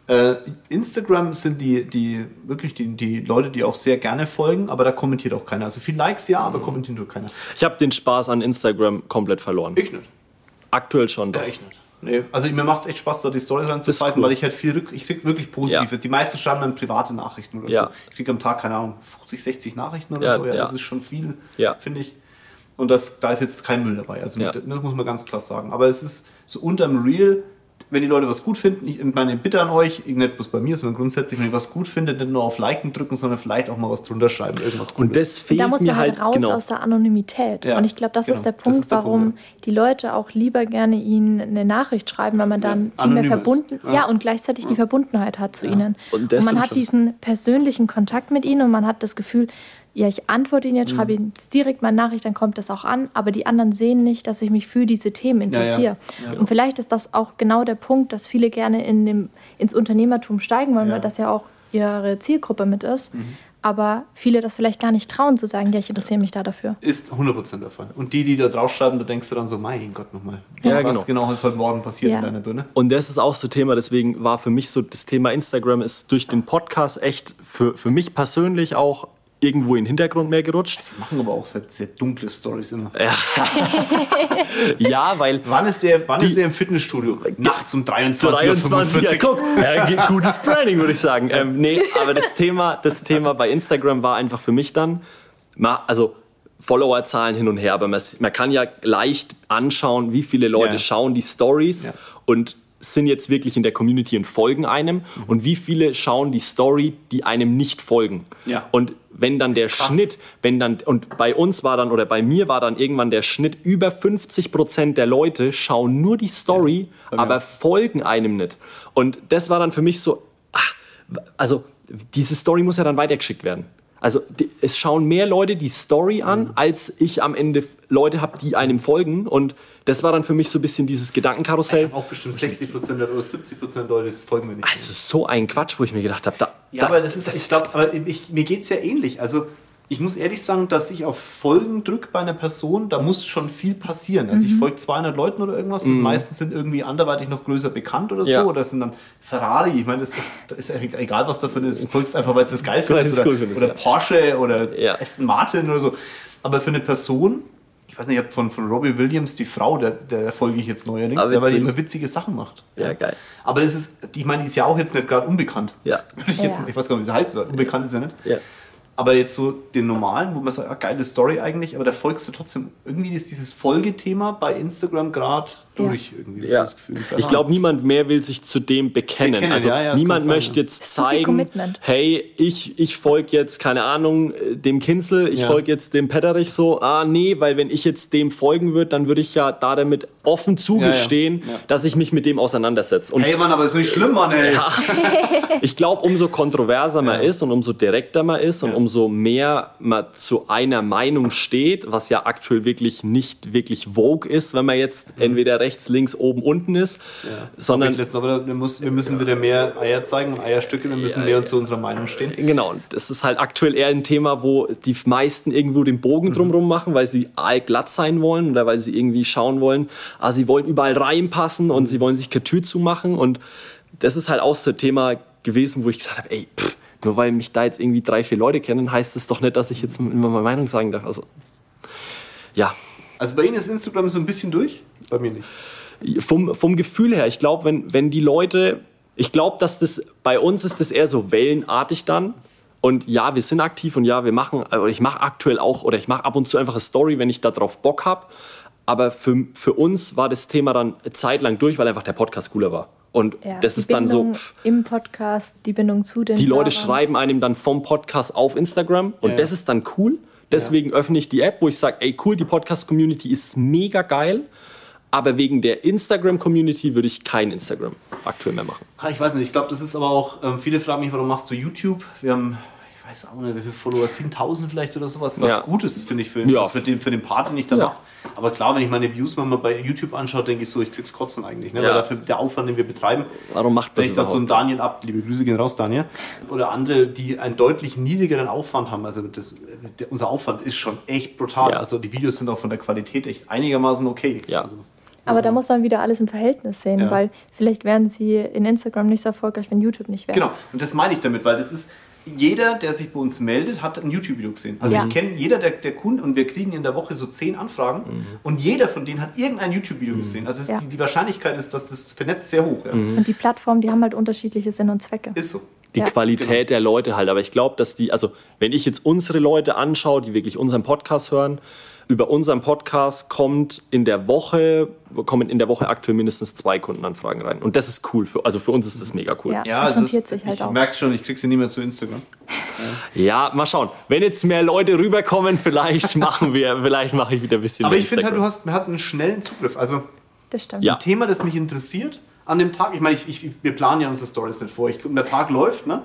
Äh, Instagram sind die, die wirklich die, die Leute, die auch sehr gerne folgen, aber da kommentiert auch keiner. Also viel Likes ja, aber mhm. kommentiert nur keiner. Ich habe den Spaß an Instagram komplett verloren. Ich nicht. Aktuell schon. Doch. Ja, ich nicht. Nee, also mir macht es echt Spaß, da die Storys reinzupfeifen, cool. weil ich halt viel, ich krieg wirklich Positives. Ja. Die meisten schreiben dann private Nachrichten oder ja. so. Ich kriege am Tag, keine Ahnung, 50, 60 Nachrichten oder ja, so. Ja, das ist schon viel, finde ich. Und das, da ist jetzt kein Müll dabei. Also das muss man ganz klar sagen. Aber es ist so unterm Real wenn die Leute was gut finden, ich meine Bitte an euch, nicht bloß bei mir, sondern grundsätzlich, wenn ihr was gut findet, nicht nur auf Liken drücken, sondern vielleicht auch mal was drunter schreiben, irgendwas Gutes. Und das fehlt da muss man halt raus genau. aus der Anonymität. Ja, und ich glaube, das genau, ist der Punkt, ist der warum Punkt, ja. die Leute auch lieber gerne ihnen eine Nachricht schreiben, weil man dann ja, viel mehr verbunden, ja. und gleichzeitig die Verbundenheit hat zu ihnen. Und, und man hat diesen persönlichen Kontakt mit ihnen und man hat das Gefühl, ja, ich antworte Ihnen jetzt, schreibe mhm. Ihnen direkt meine Nachricht, dann kommt das auch an, aber die anderen sehen nicht, dass ich mich für diese Themen interessiere. Ja, ja. Und vielleicht ist das auch genau der Punkt, dass viele gerne in dem, ins Unternehmertum steigen wollen, weil das ja auch ihre Zielgruppe mit ist. Mhm. aber viele das vielleicht gar nicht trauen zu sagen, ja, ich interessiere mich da dafür. Ist 100% der Fall. Und die, die da draufschreiben, da denkst du dann so, mein Gott nochmal. Ja, was genau. genau ist heute Morgen passiert Ja. in deiner Birne? Und das ist auch so Thema, deswegen war für mich so das Thema Instagram ist durch den Podcast echt für, für mich persönlich auch irgendwo in den Hintergrund mehr gerutscht. Sie machen aber auch sehr dunkle Stories immer. Ja, weil Wann ist wann Die- ist der im Fitnessstudio? Nachts um 23.45 23, ja, guck, ja, gutes Branding, würde ich sagen. Ähm, nee, aber das Thema, das Thema bei Instagram war einfach für mich dann, also Followerzahlen hin und her, aber man, man kann ja leicht anschauen, wie viele Leute Ja. schauen die Stories Ja. und sind jetzt wirklich in der Community und folgen einem Mhm. und wie viele schauen die Story, die einem nicht folgen. Ja. Und wenn dann der krass. Schnitt, wenn dann, und bei uns war dann, oder bei mir war dann irgendwann der Schnitt, über 50 Prozent der Leute schauen nur die Story, mir aber folgen einem nicht. Und das war dann für mich so, ach, also diese Story muss ja dann weitergeschickt werden. Also die, es schauen mehr Leute die Story Mhm. an, als ich am Ende Leute habe, die einem folgen. Und das war dann für mich so ein bisschen dieses Gedankenkarussell. Auch bestimmt 60% oder 70% Leute das folgen mir nicht. Also so ein Quatsch, wo ich mir gedacht habe, da, Ja, da, aber das ist, ich glaube, aber ich, mir geht es ja ähnlich. Also ich muss ehrlich sagen, dass ich auf Folgen drücke bei einer Person, da muss schon viel passieren. Also ich folge 200 Leuten oder irgendwas, das meistens sind irgendwie anderweitig noch größer bekannt oder so, Ja. oder das sind dann Ferrari, ich meine, das, das ist egal, was davon ist, du folgst einfach, weil du das geil findest, es oder, cool findest, oder ja. Porsche oder Ja. Aston Martin oder so. Aber für eine Person, ich weiß nicht, ich habe von, von Robbie Williams, die Frau, der, der folge ich jetzt neuerdings, Ah, ja, weil die immer witzige Sachen macht. ja, geil. Aber das ist, ich meine, die ist ja auch jetzt nicht gerade unbekannt. Ja. Ich, jetzt, Ja. ich weiß gar nicht, wie sie heißt, aber unbekannt ist ja nicht. Ja. Aber jetzt so den normalen, wo man sagt, ah, geile Story eigentlich, aber da folgst du trotzdem, irgendwie ist dieses Folgethema bei Instagram gerade durch. Irgendwie, Ja. das Gefühl. Ich glaube, niemand mehr will sich zu dem bekennen. Bekennen, also ja, ja, niemand sein, möchte ja. jetzt zeigen, hey, ich, ich folge jetzt, keine Ahnung, dem Kinzel, ich Ja. folge jetzt dem Petterich so, ah nee, weil wenn ich jetzt dem folgen würde, dann würde ich ja da damit offen zugestehen, Ja, ja. dass ich mich mit dem auseinandersetze. Und Hey Mann, aber ist nicht schlimm, Mann, ey. ich glaube, umso kontroverser man ist und umso direkter man ist und Ja. Umso mehr man zu einer Meinung steht, was ja aktuell wirklich nicht wirklich vogue ist, wenn man jetzt entweder rechts, links, oben, unten ist, sondern Letztens, aber wir, muss, wir müssen wieder mehr Eier zeigen und Eierstücke, wir müssen mehr zu unserer Meinung stehen. Genau, das ist halt aktuell eher ein Thema, wo die meisten irgendwo den Bogen drumherum machen, weil sie allglatt sein wollen oder weil sie irgendwie schauen wollen, ah, sie wollen überall reinpassen und sie wollen sich Katür zumachen und das ist halt auch so ein Thema gewesen, wo ich gesagt habe, ey, pff, nur weil mich da jetzt irgendwie drei, vier Leute kennen, heißt das doch nicht, dass ich jetzt immer meine Meinung sagen darf. Also, ja, Also bei Ihnen ist Instagram so ein bisschen durch? Bei mir nicht. vom, vom Gefühl her, ich glaube, wenn, wenn die Leute, ich glaube, dass das bei uns ist das eher so wellenartig dann. Und ja, wir sind aktiv und ja, wir machen, oder ich mache aktuell auch, oder ich mache ab und zu einfach eine Story, wenn ich da drauf Bock habe. Aber für, für uns war das Thema dann eine Zeit lang durch, weil einfach der Podcast cooler war. Und Ja, das ist dann so, pff, Im Podcast, die Bindung zu den die Leute Hörern. schreiben einem dann vom Podcast auf Instagram und Ja. das ist dann cool. Deswegen öffne ich die App, wo ich sage, ey cool, die Podcast-Community ist mega geil. Aber wegen der Instagram-Community würde ich kein Instagram aktuell mehr machen. Ich weiß nicht, ich glaube, das ist aber auch, ähm, viele fragen mich, warum machst du YouTube? Wir haben, weiß auch nicht, wie viele Follower, 7000 vielleicht oder sowas, was Ja. gut ist, finde ich, für, Ja. für, den, für den Part, den ich da Ja. mache. Aber klar, wenn ich meine Views mal bei YouTube anschaue, denke ich so, ich krieg's kotzen eigentlich, ne? Ja. weil dafür der Aufwand, den wir betreiben, Warum macht wenn das ich das so ein? Daniel ab, liebe Grüße gehen raus, Daniel, oder andere, die einen deutlich niedrigeren Aufwand haben, also das, der, unser Aufwand ist schon echt brutal, Ja. also die Videos sind auch von der Qualität echt einigermaßen okay. Ja. Also, Aber da muss man wieder alles im Verhältnis sehen, Ja. weil vielleicht wären sie in Instagram nicht so erfolgreich, wenn YouTube nicht wäre. Genau, und das meine ich damit, weil das ist, jeder, der sich bei uns meldet, hat ein YouTube-Video gesehen. Also Ja. ich kenne jeder der, der Kunden und wir kriegen in der Woche so zehn Anfragen Mhm. und jeder von denen hat irgendein YouTube-Video gesehen. Also Ja. die, die Wahrscheinlichkeit ist, dass das vernetzt sehr hoch. Ja. Mhm. Und die Plattformen, die haben halt unterschiedliche Sinn und Zwecke. Ist so. Die Ja. Qualität der Leute halt. Aber ich glaube, dass die, also wenn ich jetzt unsere Leute anschaue, die wirklich unseren Podcast hören, über unseren Podcast kommt in der Woche, kommen in der Woche aktuell mindestens zwei Kundenanfragen rein. Und das ist cool. Für, also für uns ist das mega cool. Ja. Ja, Das ist, sich halt ich auch. merke schon, ich kriege sie nie mehr zu Instagram. Ja, mal schauen. Wenn jetzt mehr Leute rüberkommen, vielleicht machen wir, vielleicht mache ich wieder ein bisschen Aber mehr ich finde halt, du hast, man hat einen schnellen Zugriff. Also Das stimmt. Ja. ein Thema, das mich interessiert an dem Tag. Ich meine, ich, ich, wir planen ja unsere Stories nicht vor. Ich, der Tag läuft, ne?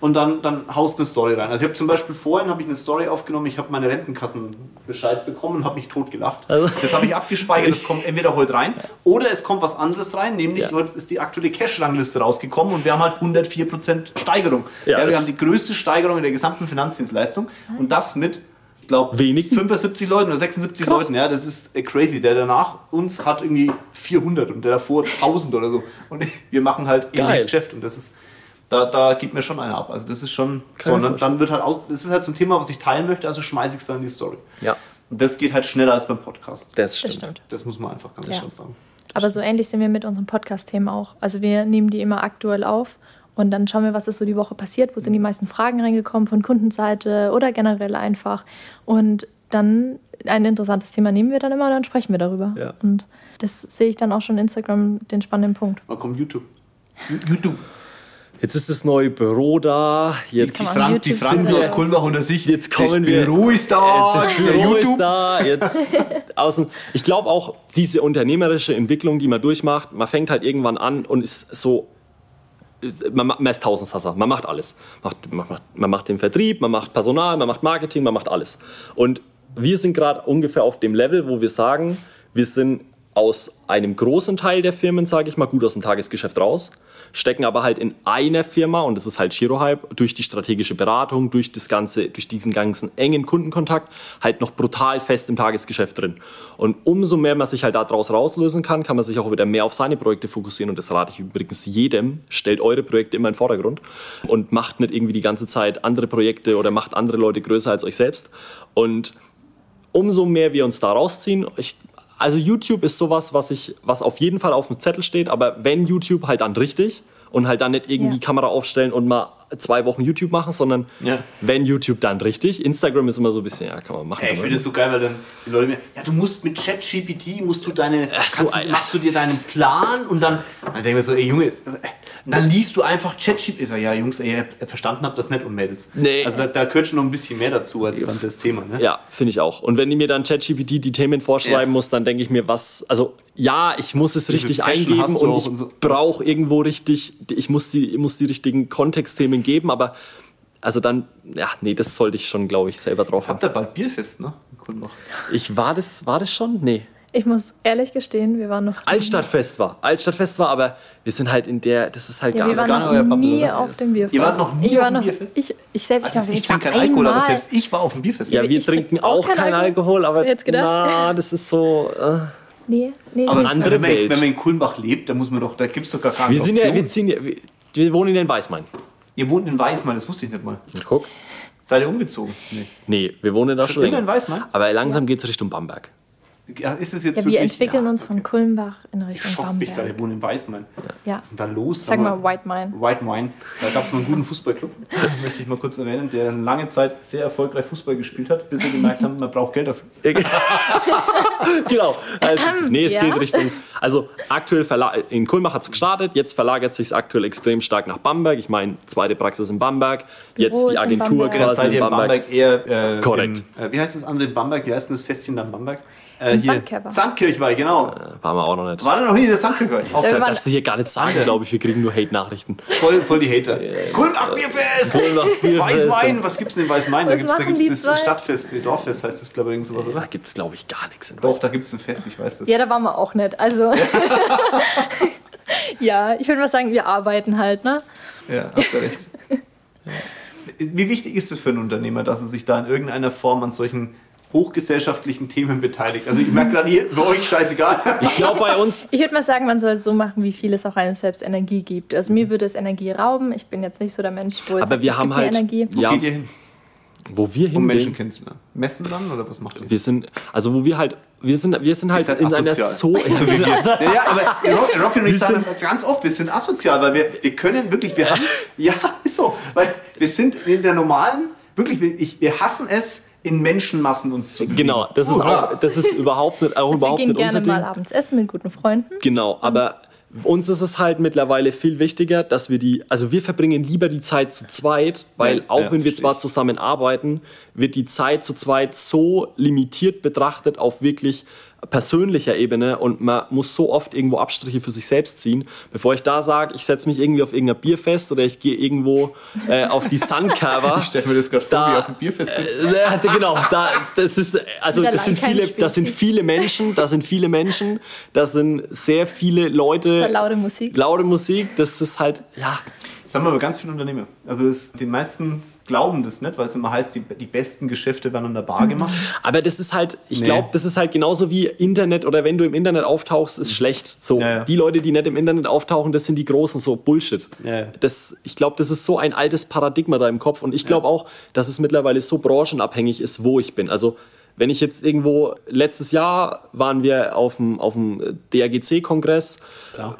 Und dann, dann haust du eine Story rein. Also ich habe zum Beispiel vorhin habe ich eine Story aufgenommen, ich habe meine Rentenkassenbescheid bekommen und habe mich totgelacht. Also- das habe ich abgespeichert, das kommt entweder heute rein oder es kommt was anderes rein, nämlich Ja. heute ist die aktuelle Cash-Rangliste rausgekommen und wir haben halt 104% Steigerung. Ja, Ja, wir haben die größte Steigerung in der gesamten Finanzdienstleistung und das mit ich glaube, Wenig. 75 Leuten oder 76 Krass. Leuten, ja, das ist crazy. Der danach uns hat irgendwie 400 und der davor 1000 oder so. Und wir machen halt ähnliches Geschäft und das ist, da, da gibt mir schon einer ab. Also das ist schon, so, dann, dann wird halt aus, das ist halt so ein Thema, was ich teilen möchte, also schmeiße ich es dann in die Story. Ja, Und das geht halt schneller als beim Podcast. das Das stimmt. Das muss man einfach ganz Ja. klar sagen. Aber so ähnlich sind wir mit unseren Podcast-Themen auch. Also wir nehmen die immer aktuell auf und dann schauen wir, was ist so die Woche passiert, wo sind die meisten Fragen reingekommen von Kundenseite oder generell einfach. Und dann ein interessantes Thema nehmen wir dann immer und dann sprechen wir darüber. Ja. Und das sehe ich dann auch schon in Instagram den spannenden Punkt. Dann kommt YouTube. YouTube. Jetzt ist das neue Büro da. Die, Jetzt, man Frank, die YouTube Franken sehen. aus Kulmbach unter sich. Jetzt kommen das wir- Büro ist da. das der Büro ist da. Jetzt außen. Ich glaube auch, diese unternehmerische Entwicklung, die man durchmacht, man fängt halt irgendwann an und ist so. Man, ma- man ist Tausendsasser, man macht alles. Macht, man, macht, man macht den Vertrieb, man macht Personal, man macht Marketing, man macht alles. Und wir sind gerade ungefähr auf dem Level, wo wir sagen, wir sind aus einem großen Teil der Firmen, sage ich mal, gut aus dem Tagesgeschäft raus, stecken aber halt in einer Firma, und das ist halt Girohype, durch die strategische Beratung, durch das ganze, durch diesen ganzen engen Kundenkontakt, halt noch brutal fest im Tagesgeschäft drin. Und umso mehr man sich halt daraus rauslösen kann, kann man sich auch wieder mehr auf seine Projekte fokussieren. Und das rate ich übrigens jedem. Stellt eure Projekte immer in den Vordergrund und macht nicht irgendwie die ganze Zeit andere Projekte oder macht andere Leute größer als euch selbst. Und umso mehr wir uns da rausziehen. Ich, also YouTube ist sowas, was ich, was auf jeden Fall auf dem Zettel steht, aber wenn YouTube halt dann richtig und halt dann nicht irgendwie Ja. Kamera aufstellen und mal zwei Wochen YouTube machen, sondern Ja. wenn YouTube dann richtig. Instagram ist immer so ein bisschen, ja, kann man machen. Ey, ich finde es so geil, weil dann die Leute mir, ja, du musst mit ChatGPT, musst du deine, so, du, machst du dir deinen Plan und dann, dann denke ich mir so, ey Junge, dann liest du einfach ChatGPT. Ich sage, ja Jungs, ey, ihr verstanden habt das nicht und Mädels. Nee. Also da, da gehört schon noch ein bisschen mehr dazu als dann das Thema. Ne? Ja, finde ich auch. Und wenn ich mir dann ChatGPT die Themen vorschreiben Ja. muss, dann denke ich mir, was, also ja, ich muss es richtig eingeben und ich so. brauche irgendwo richtig, ich muss die, ich muss die richtigen Kontextthemen geben, aber also dann, ja, nee, das sollte ich schon, glaube ich, selber drauf haben. Habt ihr bald Bierfest, ne? Ich war das, war das schon? Nee. Ich muss ehrlich gestehen, wir waren noch. Altstadtfest war. Altstadtfest war, aber wir sind halt in der, das ist halt Ja, gar wir gar waren nicht euer noch nie auf dem Bierfest. Ihr wart noch nie ich auf war dem noch, Bierfest? Ich, ich selbst Also ich trinke kein Alkohol, aber einmal. selbst ich war auf dem Bierfest. Ja, wir Ich trinke trinken auch auch kein kein Alkohol. Alkohol, aber hätte gedacht? na, das ist so. Äh. Nee, nee, aber nee. andere wenn, man, Welt. wenn man in Kulmbach lebt, da muss man doch, da gibt es doch gar keine Wir sind ja, wir, ziehen ja, wir, wir wohnen in Weißmain. Ihr wohnt in Weißmann, das wusste ich nicht mal. Guck. Seid ihr umgezogen? Nee. Nee, wir wohnen da Schon schon. länger in Weißmann? Aber langsam geht es Richtung Bamberg. Ist es jetzt Ja, wir wirklich, entwickeln ja, uns von Kulmbach in Richtung Schockt mich gerade, Bamberg. ich wohne in Weißmann. Ja. Was ist denn da los? Sag Sag mal White Mine. White Wine. Da gab es mal einen guten Fußballclub, möchte ich mal kurz erwähnen, der lange Zeit sehr erfolgreich Fußball gespielt hat, bis sie gemerkt haben, man braucht Geld dafür. genau. Also, nee, es Ja. geht Richtung. Also aktuell verla- in Kulmbach hat es gestartet, jetzt verlagert sich aktuell extrem stark nach Bamberg. Ich meine, zweite Praxis in Bamberg, jetzt Büro die ist in Agentur Bamberg. Dann quasi in Bamberg. Bamberg eher. Äh, Korrekt. Im, äh, wie heißt das andere in Bamberg? Wie heißt denn das Festchen da in Bamberg? Äh, hier. Sandkirchweih. Sandkirchweih, genau. Waren wir auch noch nicht. War da noch nie in der Sandkirchweih? Das Irgendwann- darfst du hier gar nicht sagen, glaube ich. Wir kriegen nur Hate-Nachrichten. Voll, voll die Hater. Kulmbach Bierfest! Kulmbach Bierfest. Weißwein, was gibt's denn in Weißwein? Da gibt's, da gibt's das zwei? Stadtfest, nee, Dorffest heißt das, glaube ich, irgend sowas, Da oder? gibt es, glaube ich, gar nichts in Doch, da gibt's ein Fest, ich weiß das. Ja, da waren wir auch nicht. Also. ja, ich würde mal sagen, wir arbeiten halt, ne? Ja, habt ihr recht. Wie wichtig ist es für einen Unternehmer, dass er sich da in irgendeiner Form an solchen hochgesellschaftlichen Themen beteiligt? Also ich merke gerade hier, bei euch scheißegal. Ich glaube, bei uns, Ich würde mal sagen, man soll es so machen, wie viel es auch einem selbst Energie gibt. Also mir würde es Energie rauben. Ich bin jetzt nicht so der Mensch, wo jetzt aber sagt, wir es haben halt, Energie. Wo ja, geht ihr hin? wo wir Um Menschen kennenzulernen. Messen dann oder was macht ihr? wir sind, also wo wir halt, wir sind, wir sind halt seid in einer asozial. so, So wie wir. Ja, ja, aber ich Wir sagen sind- das ganz oft, wir sind asozial, weil wir, wir können wirklich, wir haben, ja, ist so, weil wir sind in der normalen, wirklich, wir, ich, wir hassen es, in Menschenmassen uns zu bewegen. genau, das ist auch, das ist überhaupt nicht, auch Also wir überhaupt gehen nicht gerne unser Ding. mal abends essen mit guten Freunden. Genau, aber uns ist es halt mittlerweile viel wichtiger, dass wir die, also wir verbringen lieber die Zeit zu zweit, weil Ja, auch ja, wenn wir zwar zusammen arbeiten, wird die Zeit zu zweit so limitiert betrachtet auf wirklich persönlicher Ebene und man muss so oft irgendwo Abstriche für sich selbst ziehen, bevor ich da sage, ich setze mich irgendwie auf irgendein Bierfest oder ich gehe irgendwo äh, auf die Suncover. ich stelle mir das gerade vor, wie auf dem Bierfest sitzt. Äh, genau, da, das ist, also das sind viele, das sind viele Menschen, da sind viele Menschen, da sind sehr viele Leute. laute Musik. Laute Musik, das ist halt, ja. Das haben aber ganz viele Unternehmer. Also es, die meisten glauben das nicht, weil es immer heißt, die, die besten Geschäfte werden an der Bar gemacht. Aber das ist halt, ich nee. glaube, das ist halt genauso wie Internet oder wenn du im Internet auftauchst, ist schlecht. So, ja, ja. die Leute, die nicht im Internet auftauchen, das sind die Großen, so Bullshit. Ja, das, ich glaube, das ist so ein altes Paradigma da im Kopf und ich glaube auch, dass es mittlerweile so branchenabhängig ist, wo ich bin. Also wenn ich jetzt irgendwo, letztes Jahr waren wir auf dem, auf dem DRGC-Kongress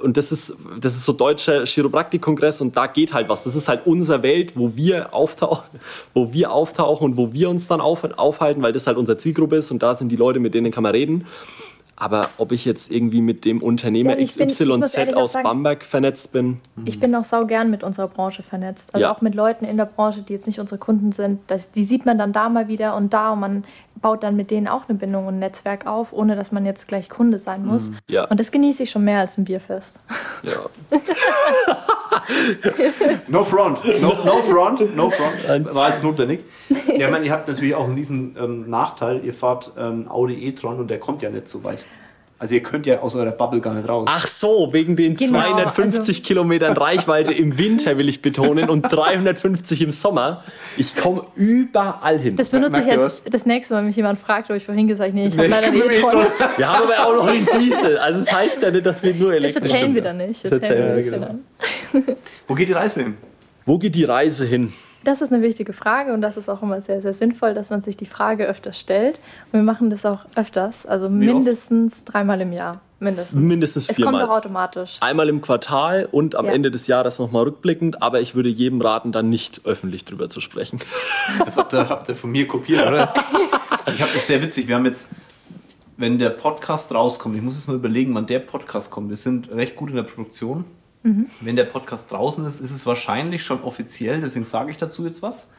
und das ist, das ist so deutscher Chiropraktik-Kongress und da geht halt was. Das ist halt unsere Welt, wo wir auftauchen, wo wir auftauchen und wo wir uns dann auf, aufhalten, weil das halt unsere Zielgruppe ist und da sind die Leute, mit denen kann man reden. Aber ob ich jetzt irgendwie mit dem Unternehmer ja, XYZ aus sagen, Bamberg vernetzt bin. Ich bin auch sau gern mit unserer Branche vernetzt. Also ja. auch mit Leuten in der Branche, die jetzt nicht unsere Kunden sind. Das, die sieht man dann da mal wieder und da und man baut dann mit denen auch eine Bindung und ein Netzwerk auf, ohne dass man jetzt gleich Kunde sein muss. Mhm. Ja. Und das genieße ich schon mehr als ein Bierfest. Ja. no front, no, no front, no front. War jetzt notwendig. Ja, ich meine, ihr habt natürlich auch diesen ähm, Nachteil, ihr fahrt ähm, Audi e-tron und der kommt ja nicht so weit. Also ihr könnt ja aus eurer Bubble gar nicht raus. Ach so, wegen den genau, 250 also Kilometern Reichweite im Winter will ich betonen und 350 im Sommer. Ich komme überall hin. Das benutze ich jetzt das nächste Mal, wenn mich jemand fragt, ob ich vorhin gesagt habe, nee, ich habe leider die E-Tron. Wir haben aber auch noch den Diesel. Also es das heißt ja nicht, dass wir nur elektrisch Das erzählen wir dann nicht. Das erzählen wir genau. dann. Wo geht die Reise hin? Wo geht die Reise hin? Das ist eine wichtige Frage und das ist auch immer sehr, sehr sinnvoll, dass man sich die Frage öfter stellt. Und wir machen das auch öfters, also Wie mindestens oft? dreimal im Jahr. Mindestens. Mindestens viermal. Es kommt auch automatisch. Einmal im Quartal und am ja. Ende des Jahres nochmal rückblickend, aber ich würde jedem raten, dann nicht öffentlich drüber zu sprechen. Das habt ihr, habt ihr von mir kopiert, oder? Ich habe das sehr witzig. Wir haben jetzt, wenn der Podcast rauskommt, ich muss jetzt mal überlegen, wann der Podcast kommt. Wir sind recht gut in der Produktion. Mhm. Wenn der Podcast draußen ist, ist es wahrscheinlich schon offiziell, deswegen sage ich dazu jetzt was.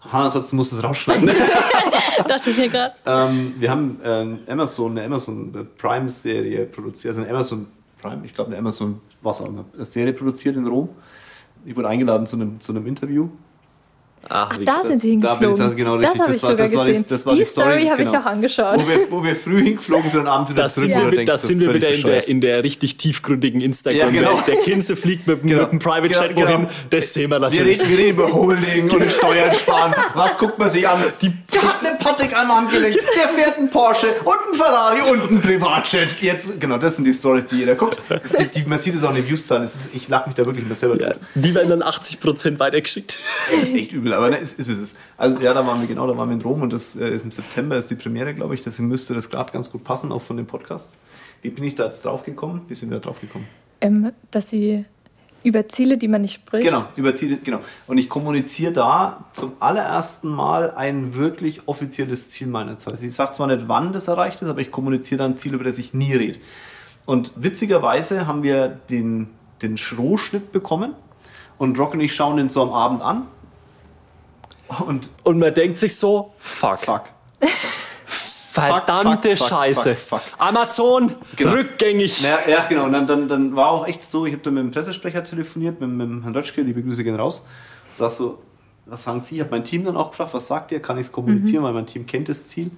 Aha, ansonsten muss es rausschneiden. Dachte ich mir gerade. Ähm, wir haben äh, Amazon, eine Amazon Prime-Serie produziert, also eine Amazon Prime, ich glaube eine Amazon, was auch immer, Serie produziert in Rom. Ich wurde eingeladen zu einem, zu einem Interview Ach, Ach da das, sind sie hingeflogen. Da bin ich genau richtig. Das, das, war, das, war, die, das war die, die Story, Story habe genau. ich auch angeschaut. Wo wir, wo wir früh hingeflogen sind und abends wieder das zurück. Sind wir, das sind wir wieder in der, in der richtig tiefgründigen Instagram. Ja, genau. Der Kinse fliegt mit, genau. mit einem Private genau, Chat wohin. Genau. Das sehen wir natürlich. Wir reden, wir reden über Holding und Steuern sparen. Was guckt man sich an? Die hat eine Patek am Handgelenk, der fährt einen Porsche und einen Ferrari und einen Privatjet. Jetzt, genau, das sind die Stories, die jeder guckt. Die, die, man sieht es auch in den Views-Zahlen. Ich lache mich da wirklich immer selber. Ja, die werden dann 80% weitergeschickt. Das ist echt übel, aber ne, ist, ist, ist also ja, da waren wir genau, da waren wir in Rom und das äh, ist im September ist die Premiere, glaube ich. Deswegen müsste das gerade ganz gut passen, auch von dem Podcast. Wie bin ich da jetzt drauf gekommen? Wie sind wir da drauf gekommen? Ähm, dass sie über Ziele, die man nicht spricht. Genau, über Ziele, genau. Und ich kommuniziere da zum allerersten Mal ein wirklich offizielles Ziel meiner Zeit. Ich sage zwar nicht, wann das erreicht ist, aber ich kommuniziere da ein Ziel, über das ich nie rede. Und witzigerweise haben wir den, den Schrohschnitt bekommen und Rock und ich schauen den so am Abend an und, und man denkt sich so, fuck. Fuck. Verdammte fuck, fuck, Scheiße. Fuck, Amazon, genau. rückgängig. Ja, ja, genau. Und dann, dann, dann war auch echt so, ich habe da mit dem Pressesprecher telefoniert, mit, mit Herrn Dötschke, liebe Grüße gehen raus. Sag so, was sagen Sie? Ich habe mein Team dann auch gefragt, was sagt ihr? Kann ich es kommunizieren, mhm. weil mein Team kennt das Ziel.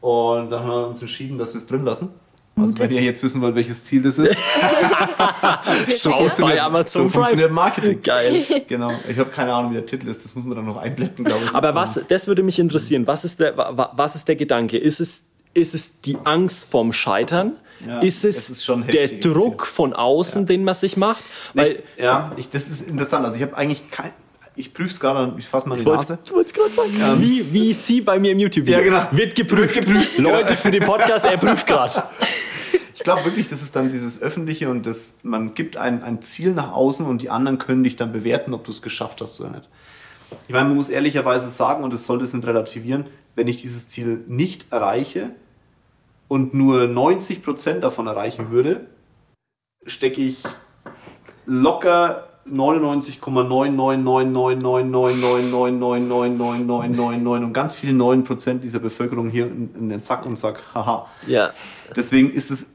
Und dann haben wir uns entschieden, dass wir es drin lassen. Also wenn ihr jetzt wissen wollt, welches Ziel das ist. so funktioniert, Amazon so funktioniert Marketing. Geil. Genau. Ich habe keine Ahnung, wie der Titel ist. Das muss man dann noch einblenden, glaube ich. Aber was, das würde mich interessieren. Was ist der, was ist der Gedanke? Ist es, ist es die Angst vorm Scheitern? Ja, ist es, ist der Druck Ziel. von außen, ja. den man sich macht? Weil, ja, ich, das ist interessant. Also ich habe eigentlich kein, ich prüfe es gerade, ich fasse mal die Nase. Ich wollte es gerade sagen. Ähm, wie, wie Sie bei mir im YouTube-Video. Ja, genau. Wird geprüft. Wird geprüft. Leute für den Podcast, er prüft gerade. Ich glaube wirklich, das ist dann dieses Öffentliche und das, man gibt ein, ein Ziel nach außen und die anderen können dich dann bewerten, ob du es geschafft hast oder nicht. Ich meine, man muss ehrlicherweise sagen, und das sollte es nicht relativieren, wenn ich dieses Ziel nicht erreiche und nur 90% davon erreichen würde, stecke ich locker 99,9999999999999 und ganz viele 9 Prozent dieser Bevölkerung hier in, den Sack und sag, haha. Ja. Deswegen ist es,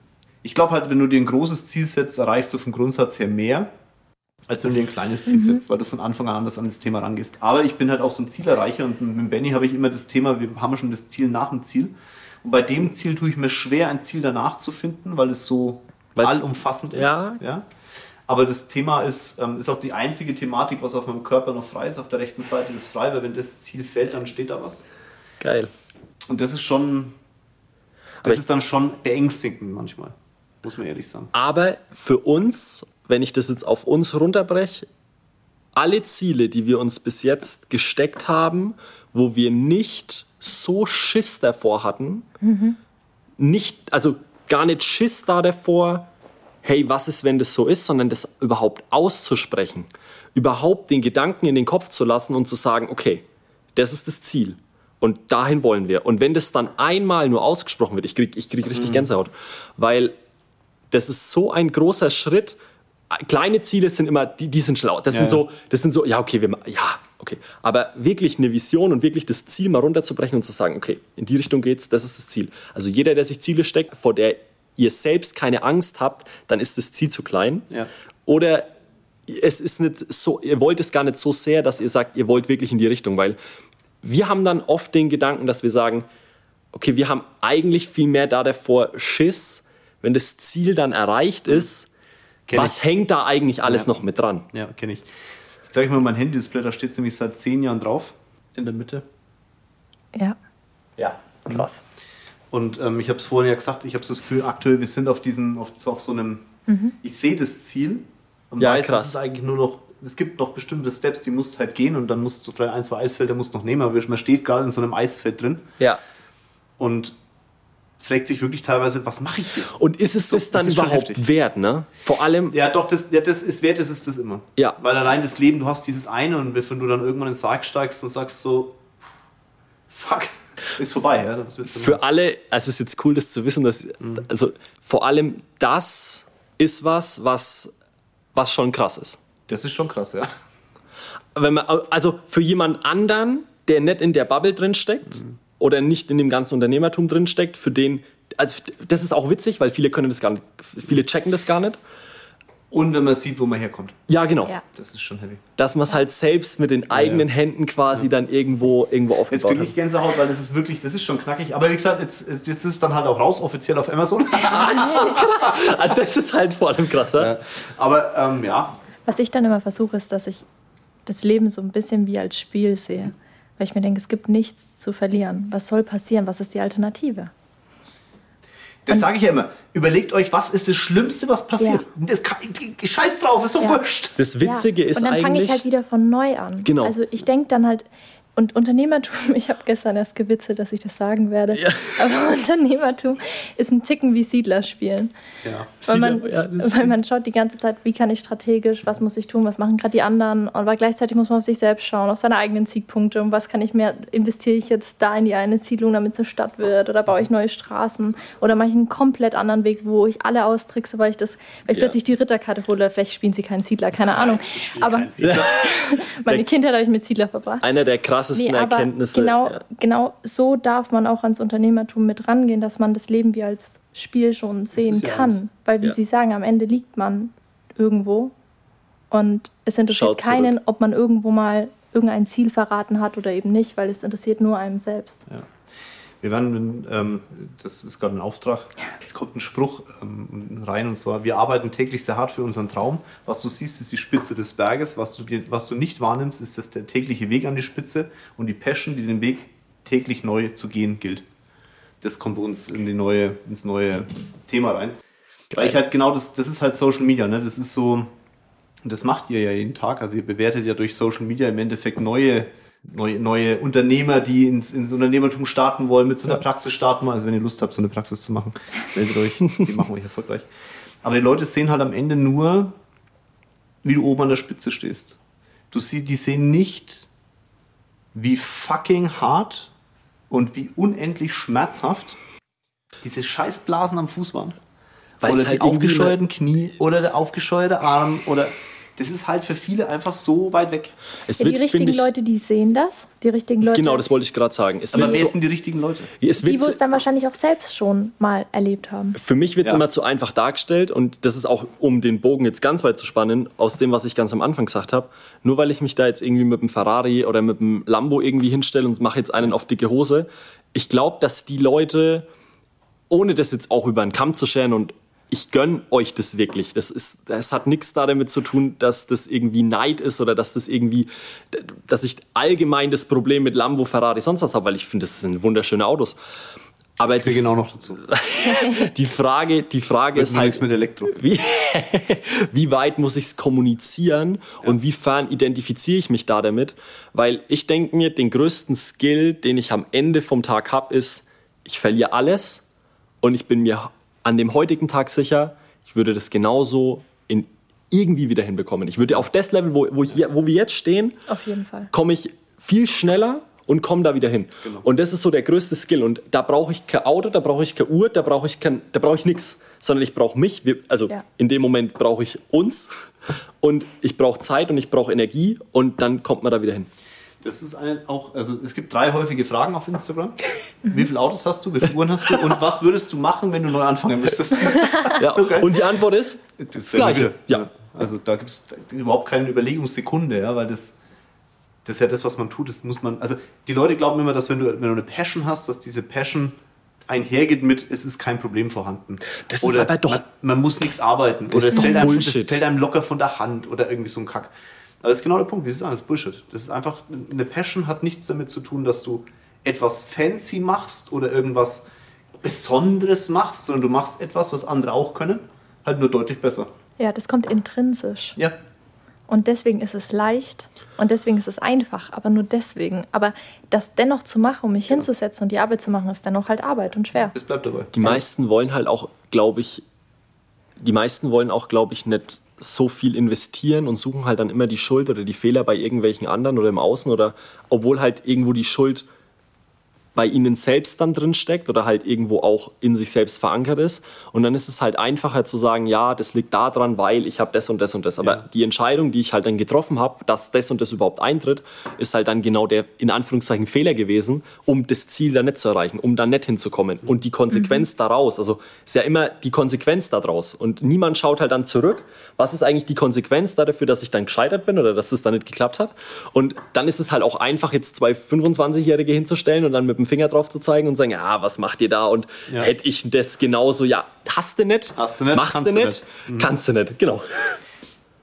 ich glaube halt, wenn du dir ein großes Ziel setzt, erreichst du vom Grundsatz her mehr, als wenn du dir ein kleines Ziel setzt, weil du von Anfang an anders an das Thema rangehst. Aber ich bin halt auch so ein Zielerreicher und mit Benny habe ich immer das Thema, wir haben schon das Ziel nach dem Ziel. Und bei dem Ziel tue ich mir schwer, ein Ziel danach zu finden, weil es so allumfassend ist. Ja? Aber das Thema ist, ähm, ist auch die einzige Thematik, was auf meinem Körper noch frei ist. Auf der rechten Seite ist frei, weil wenn das Ziel fällt, dann steht da was. Geil. Und das ist schon, Aber das ich- ist dann schon beängstigend manchmal, muss man ehrlich sagen. Aber für uns, wenn ich das jetzt auf uns runterbreche, alle Ziele, die wir uns bis jetzt gesteckt haben, wo wir nicht so Schiss davor hatten, nicht, also gar nicht Schiss da davor, hey, was ist, wenn das so ist, sondern das überhaupt auszusprechen, überhaupt den Gedanken in den Kopf zu lassen und zu sagen, okay, das ist das Ziel und dahin wollen wir. Und wenn das dann einmal nur ausgesprochen wird, ich krieg, ich krieg richtig Gänsehaut, weil das ist so ein großer Schritt. Kleine Ziele sind immer, die, die sind schlau. Das Ja, sind so, das sind so, ja, okay, wir, ja, okay. Aber wirklich eine Vision und wirklich das Ziel mal runterzubrechen und zu sagen, okay, in die Richtung geht's, das ist das Ziel. Also jeder, der sich Ziele steckt, vor der ihr selbst keine Angst habt, dann ist das Ziel zu klein. Ja. Oder es ist nicht so, ihr wollt es gar nicht so sehr, dass ihr sagt, ihr wollt wirklich in die Richtung, weil wir haben dann oft den Gedanken, dass wir sagen, okay, wir haben eigentlich viel mehr da davor Schiss, wenn das Ziel dann erreicht ist, Kenn was hängt da eigentlich alles Ja. noch mit dran? Ja, kenne ich. Jetzt zeige ich mal mein Handy-Display, da steht es nämlich seit zehn Jahren drauf, in der Mitte. Ja. Ja, krass. Und ähm, ich habe es vorhin ja gesagt, ich habe das Gefühl, aktuell, wir sind auf diesem, auf, auf so einem, ich sehe das Ziel und Ja, weiß, krass. es ist eigentlich nur noch, es gibt noch bestimmte Steps, die musst du halt gehen und dann musst du vielleicht ein, zwei Eisfelder musst du noch nehmen, aber man steht gerade in so einem Eisfeld drin Ja. und fragt sich wirklich teilweise, was mache ich hier? Und ist es So, das dann überhaupt wert, ne? Vor allem, Ja, doch, das, ja, das ist wert, das ist das immer. Ja. Weil allein das Leben, du hast dieses eine und wenn du dann irgendwann ins Sarg steigst und sagst so, fuck, ist vorbei, ja? Für alle, also es ist jetzt cool, das zu wissen, dass, also vor allem das ist was, was, was schon krass ist. Das ist schon krass, ja. wenn man, also für jemand anderen, der nicht in der Bubble drin steckt oder nicht in dem ganzen Unternehmertum drin steckt, für den, also das ist auch witzig, weil viele können das gar nicht, viele checken das gar nicht. Und wenn man sieht, wo man herkommt. Ja, genau. Ja. Das ist schon heavy. Dass man es halt selbst mit den eigenen Händen quasi dann irgendwo, irgendwo Jetzt aufgebaut kriege hat. ich Gänsehaut, weil das ist wirklich, das ist schon knackig. Aber wie gesagt, jetzt, jetzt ist es dann halt auch raus, offiziell auf Amazon. Ah, das ist halt vor allem krass, ja? Aber ähm, ja, Was ich dann immer versuche, ist, dass ich das Leben so ein bisschen wie als Spiel sehe. Weil ich mir denke, es gibt nichts zu verlieren. Was soll passieren? Was ist die Alternative? Das sage ich ja immer. Überlegt euch, was ist das Schlimmste, was passiert. Ja. Das kann, scheiß drauf, ist doch Ja. wurscht. Das Witzige ja. ist Und dann fange eigentlich. ich halt wieder von neu an. Genau. Also ich denke dann halt, und Unternehmertum, ich habe gestern erst gewitzelt, dass ich das sagen werde, Ja. aber Unternehmertum ist ein Ticken wie Siedler spielen. Ja. Weil man, Ja, weil man schaut die ganze Zeit, wie kann ich strategisch, was muss ich tun, was machen gerade die anderen. Aber gleichzeitig muss man auf sich selbst schauen, auf seine eigenen Siegpunkte und was kann ich mehr, investiere ich jetzt da in die eine Siedlung, damit es eine Stadt wird oder baue ich neue Straßen oder mache ich einen komplett anderen Weg, wo ich alle austrickse, weil ich das, weil ich Ja. plötzlich die Ritterkarte hole, oder vielleicht spielen sie keinen Siedler, keine Ahnung. Aber meine Kindheit habe ich mit Siedler verbracht. einer der krassesten Nee, Erkenntnisse. genau, ja. genau so darf man auch ans Unternehmertum mit rangehen, dass man das Leben wie als Spiel schon sehen ja kann. eins. Weil, wie Ja. Sie sagen, am Ende liegt man irgendwo und es interessiert keinen, ob man irgendwo mal irgendein Ziel verraten hat oder eben nicht, weil es interessiert nur einem selbst. Wir werden, ähm, das ist gerade ein Auftrag, es kommt ein Spruch ähm, rein und zwar, wir arbeiten täglich sehr hart für unseren Traum. Was du siehst, ist die Spitze des Berges. Was du, dir, was du nicht wahrnimmst, ist das der tägliche Weg an die Spitze und die Passion, die den Weg täglich neu zu gehen gilt. Das kommt bei uns in die neue, ins neue Thema rein. Weil ich halt genau, das, das ist halt Social Media, ne? Das ist so, und das macht ihr ja jeden Tag. Also ihr bewertet ja durch Social Media im Endeffekt neue, neue, neue Unternehmer, die ins, ins Unternehmertum starten wollen, mit so einer Praxis starten wollen. Also wenn ihr Lust habt, so eine Praxis zu machen, meldet euch. Die machen wir euch erfolgreich. Aber die Leute sehen halt am Ende nur, wie du oben an der Spitze stehst. Du sie, die sehen nicht, wie fucking hart und wie unendlich schmerzhaft diese Scheißblasen am Fuß waren. Weil's oder halt die aufgescheuerten Knie oder der aufgescheuerte Arm oder das ist halt für viele einfach so weit weg. Es Ja, wird, die richtigen ich, Leute, die sehen das. Die richtigen Leute, Genau, das wollte ich gerade sagen. Es Aber wer so, sind die richtigen Leute? es die, wo es dann wahrscheinlich auch selbst schon mal erlebt haben. Für mich wird es Ja. immer zu einfach dargestellt und das ist auch, um den Bogen jetzt ganz weit zu spannen, aus dem, was ich ganz am Anfang gesagt habe. Nur weil ich mich da jetzt irgendwie mit dem Ferrari oder mit dem Lambo irgendwie hinstelle und mache jetzt einen auf dicke Hose. Ich glaube, dass die Leute, ohne das jetzt auch über einen Kamm zu scheren und ich gönne euch das wirklich. Das, ist, das hat nichts da damit zu tun, dass das irgendwie Neid ist oder dass das irgendwie, dass ich allgemein das Problem mit Lambo, Ferrari, sonst was habe, weil ich finde, das sind wunderschöne Autos. Aber Wir die, genau noch dazu. die Frage, die Frage ist halt, mit Elektro. wie, wie weit muss ich es kommunizieren und wiefern identifiziere ich mich da damit? Weil ich denke mir, den größten Skill, den ich am Ende vom Tag habe, ist, ich verliere alles und ich bin mir an dem heutigen Tag sicher, ich würde das genauso in irgendwie wieder hinbekommen. Ich würde auf das Level, wo, wo, ich, wo wir jetzt stehen, Auf jeden Fall. komme ich viel schneller und komme da wieder hin. Und das ist so der größte Skill. Und da brauche ich kein Auto, da brauche ich keine Uhr, da brauche ich kein, da brauche ich nichts, sondern ich brauche mich. Wir, also Ja. in dem Moment brauche ich uns und ich brauche Zeit und ich brauche Energie und dann kommt man da wieder hin. Das ist eine, auch, also es gibt drei häufige Fragen auf Instagram. Wie viele Autos hast du, wie viele Uhren hast du und was würdest du machen, wenn du neu anfangen müsstest? Ja. so. Und die Antwort ist Das Gleiche. Ja. Also da gibt es überhaupt keine Überlegungssekunde, ja, weil das, das ist ja das, was man tut. Das muss man, also die Leute glauben immer, dass wenn du, wenn du eine Passion hast, dass diese Passion einhergeht mit, es ist kein Problem vorhanden. Das ist oder aber doch- Man, man muss nichts arbeiten. Oder ist es fällt, einem, Bullshit. fällt einem locker von der Hand oder irgendwie so ein Kack. Aber das ist genau der Punkt, wie es ist alles Bullshit. Das ist einfach, eine Passion hat nichts damit zu tun, dass du etwas fancy machst oder irgendwas Besonderes machst, sondern du machst etwas, was andere auch können, halt nur deutlich besser. Ja, das kommt intrinsisch. Ja, Und deswegen ist es leicht und deswegen ist es einfach, aber nur deswegen. Aber das dennoch zu machen, um mich hinzusetzen und die Arbeit zu machen, ist dennoch halt Arbeit und schwer. es bleibt dabei. Die meisten wollen halt auch, glaube ich, die meisten wollen auch, glaube ich, nicht so viel investieren und suchen halt dann immer die Schuld oder die Fehler bei irgendwelchen anderen oder im Außen oder obwohl halt irgendwo die Schuld bei ihnen selbst dann drin steckt oder halt irgendwo auch in sich selbst verankert ist. Und dann ist es halt einfacher zu sagen, ja, das liegt daran, weil ich habe das und das und das. Aber Ja. die Entscheidung, die ich halt dann getroffen habe, dass das und das überhaupt eintritt, ist halt dann genau der in Anführungszeichen Fehler gewesen, um das Ziel dann nicht zu erreichen, um dann nicht hinzukommen. Und die Konsequenz daraus, also ist ja immer die Konsequenz daraus. Und niemand schaut halt dann zurück, was ist eigentlich die Konsequenz da dafür, dass ich dann gescheitert bin oder dass es dann nicht geklappt hat. Und dann ist es halt auch einfach, jetzt zwei 25-Jährige hinzustellen und dann mit dem Finger drauf zu zeigen und sagen, ja, was macht ihr da? Und Ja. hätte ich das genauso, ja, hast du nicht, Hast du nicht, machst kannst du du nicht, kannst du nicht, genau.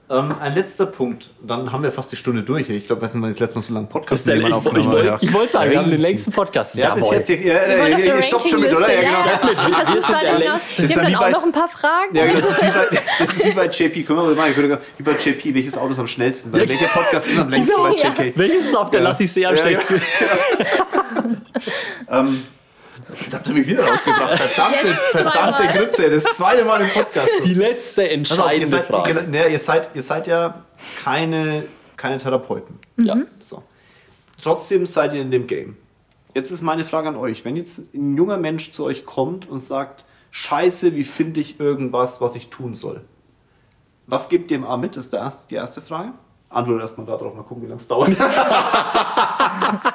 Ähm, ein letzter Punkt, dann haben wir fast die Stunde durch. Ich glaube, wir sind das letzte Mal so lange Podcast der, ich, ich, wollte- ja. ich wollte sagen, wir haben den längsten Podcast. Ja, bis jetzt. Ja, ja, auf ja, der ihr stoppt schon mit, oder? Rankingliste, Ja, genau. mit. Ich versuche der noch, dann auch bei- noch ein paar Fragen. Ja, das ist wie bei, das ist wie bei JP. Können wir mal machen, wie bei JP, welches Auto ist am schnellsten? Weil welcher Podcast ist am längsten Genau, bei ja. JK? Welches ist auf der Ja. Lassi See am Ja, stärksten? Ähm, jetzt habt ihr mich wieder rausgebracht. Verdammte, verdammte. Grütze. Das zweite Mal im Podcast. Die letzte Pass auf, ihr, entscheidende seid, Frage. ne, ihr, seid, ihr seid ja keine, keine Therapeuten. Ja. So. Trotzdem seid ihr in dem Game. Jetzt ist meine Frage an euch. Wenn jetzt ein junger Mensch zu euch kommt und sagt, scheiße, wie finde ich irgendwas, was ich tun soll? Was gebt ihr ihm A mit? Das ist der erste, die erste Frage. Antwortet erstmal darauf, mal gucken, wie lange es dauert.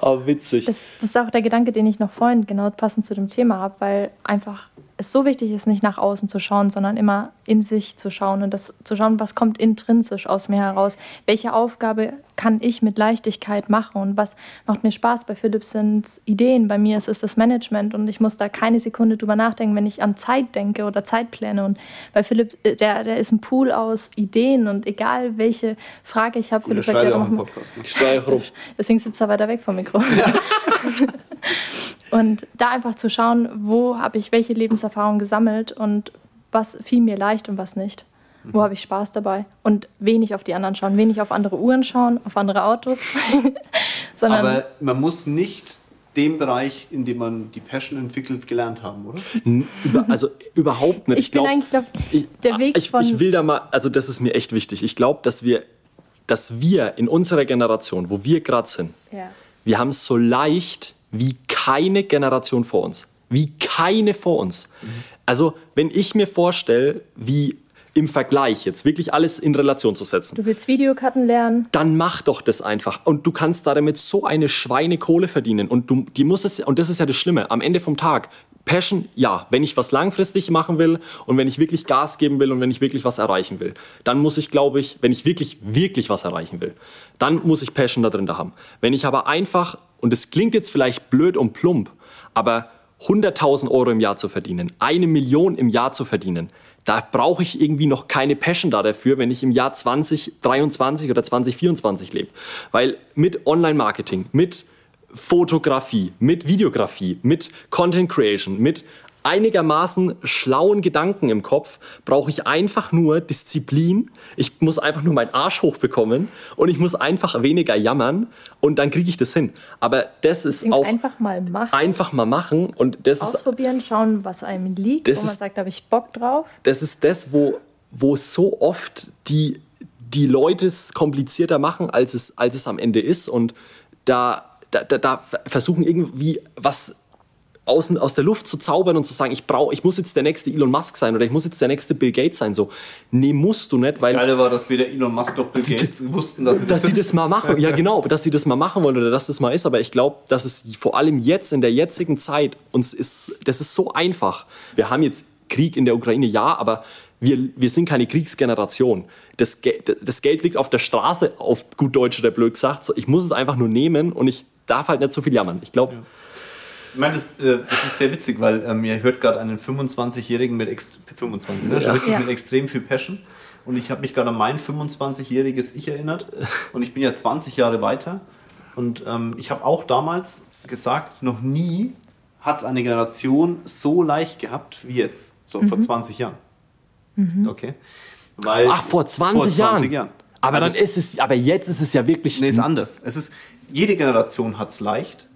Oh, witzig. Das, das ist auch der Gedanke, den ich noch vorhin genau passend zu dem Thema habe, weil einfach es so wichtig ist, nicht nach außen zu schauen, sondern immer in sich zu schauen und das zu schauen, was kommt intrinsisch aus mir heraus. Welche Aufgabe kann ich mit Leichtigkeit machen und was macht mir Spaß? Bei Philipp sind es Ideen, bei mir ist es das Management und ich muss da keine Sekunde drüber nachdenken, wenn ich an Zeit denke oder Zeitpläne. Und bei Philipp, äh, der, der ist ein Pool aus Ideen und egal welche Frage ich habe, Philipp sagt ja, mal- Podcast. Ich streich rum. Deswegen sitzt er weiter weg vom Mikro. und da einfach zu schauen, wo habe ich welche Lebenserfahrung gesammelt und was fiel mir leicht und was nicht. Wo habe ich Spaß dabei? Und wenig auf die anderen schauen, wenig auf andere Uhren schauen, auf andere Autos, sondern Aber man muss nicht den Bereich, in dem man die Passion entwickelt, gelernt haben, oder? Über, also überhaupt nicht. ich bin glaub- eigentlich, glaube ich, der Weg ich, von- ich will da mal, also das ist mir echt wichtig. Ich glaube, dass wir, dass wir in unserer Generation, wo wir gerade sind, ja. wir haben es so leicht wie keine Generation vor uns. Wie keine vor uns. Also, wenn ich mir vorstelle, wie im Vergleich jetzt wirklich alles in Relation zu setzen. Du willst Videokarten lernen? Dann mach doch das einfach. Und du kannst damit so eine Schweinekohle verdienen. Und du, die muss es, und das ist ja das Schlimme, am Ende vom Tag, Passion, ja, wenn ich was langfristig machen will und wenn ich wirklich Gas geben will und wenn ich wirklich was erreichen will, dann muss ich, glaube ich, wenn ich wirklich, wirklich was erreichen will, dann muss ich Passion da drin da haben. Wenn ich aber einfach, und es klingt jetzt vielleicht blöd und plump, aber 100.000 Euro im Jahr zu verdienen, eine Million im Jahr zu verdienen, da brauche ich irgendwie noch keine Passion da dafür, wenn ich im Jahr 2023 oder 2024 lebe. Weil mit Online-Marketing, mit Fotografie, mit Videografie, mit Content Creation, mit einigermaßen schlauen Gedanken im Kopf, brauche ich einfach nur Disziplin. Ich muss einfach nur meinen Arsch hochbekommen und ich muss einfach weniger jammern und dann kriege ich das hin. Aber das ist Deswegen auch einfach mal machen. einfach mal machen und das ist Ausprobieren, schauen, was einem liegt, Das wo man ist- sagt, da habe ich Bock drauf. das ist das, wo, wo so oft die, die Leute es komplizierter machen, als es, als es am Ende ist. Und da, da, da, da versuchen irgendwie was aus, aus der Luft zu zaubern und zu sagen, ich brauche, ich muss jetzt der nächste Elon Musk sein oder ich muss jetzt der nächste Bill Gates sein. So, nee, musst du nicht, weil Geile war, dass weder Elon Musk noch Bill Gates wussten, dass sie das dass sie sind. das mal machen. Ja, genau, dass sie das mal machen wollen oder dass das mal ist. Aber ich glaube, dass es vor allem jetzt in der jetzigen Zeit uns ist, das ist so einfach. Wir haben jetzt Krieg in der Ukraine, ja, aber wir, wir sind keine Kriegsgeneration. Das, das Geld liegt auf der Straße, auf gut Deutsch oder blöd gesagt. Ich muss es einfach nur nehmen und ich darf halt nicht so viel jammern. Ich glaube, Ich meine, das, äh, das ist sehr witzig, weil ähm, ihr hört gerade einen 25-Jährigen mit ex 25, ne? Ja. Wirklich Ja. mit extrem viel Passion. Und ich habe mich gerade an mein 25-jähriges Ich erinnert. Und ich bin ja 20 Jahre weiter. Und ähm, ich habe auch damals gesagt, noch nie hat es eine Generation so leicht gehabt wie jetzt, so vor 20 Jahren. Okay. Weil, ach, vor 20, vor 20 Jahren. Aber Also- dann ist es, aber jetzt ist es ja wirklich. Nee, ist anders. Es ist, jede Generation hat es leicht.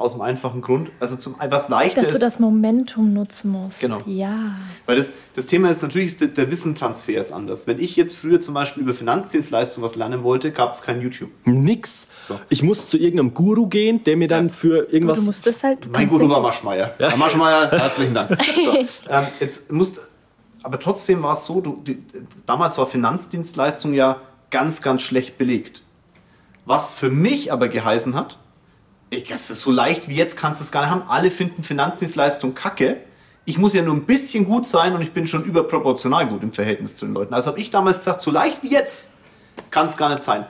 Aus dem einfachen Grund. Also zum was leichter Dass du ist. das Momentum nutzen musst. Genau. Ja. Weil das, das Thema ist natürlich, ist der, der Wissentransfer ist anders. Wenn ich jetzt früher zum Beispiel über Finanzdienstleistungen was lernen wollte, gab es kein YouTube. Nix. So. Ich muss zu irgendeinem Guru gehen, der mir dann für Und irgendwas. du musst das halt. du Mein Guru war Maschmeyer. Ja. Maschmeyer, herzlichen Dank. So, ähm, jetzt musst, aber trotzdem war es so, du, die, damals war Finanzdienstleistung ja ganz, ganz schlecht belegt. Was für mich aber geheißen hat, ich, das ist so leicht wie jetzt kannst du es gar nicht haben. Alle finden Finanzdienstleistung kacke. Ich muss ja nur ein bisschen gut sein und ich bin schon überproportional gut im Verhältnis zu den Leuten. Also habe ich damals gesagt, so leicht wie jetzt kann es gar nicht sein.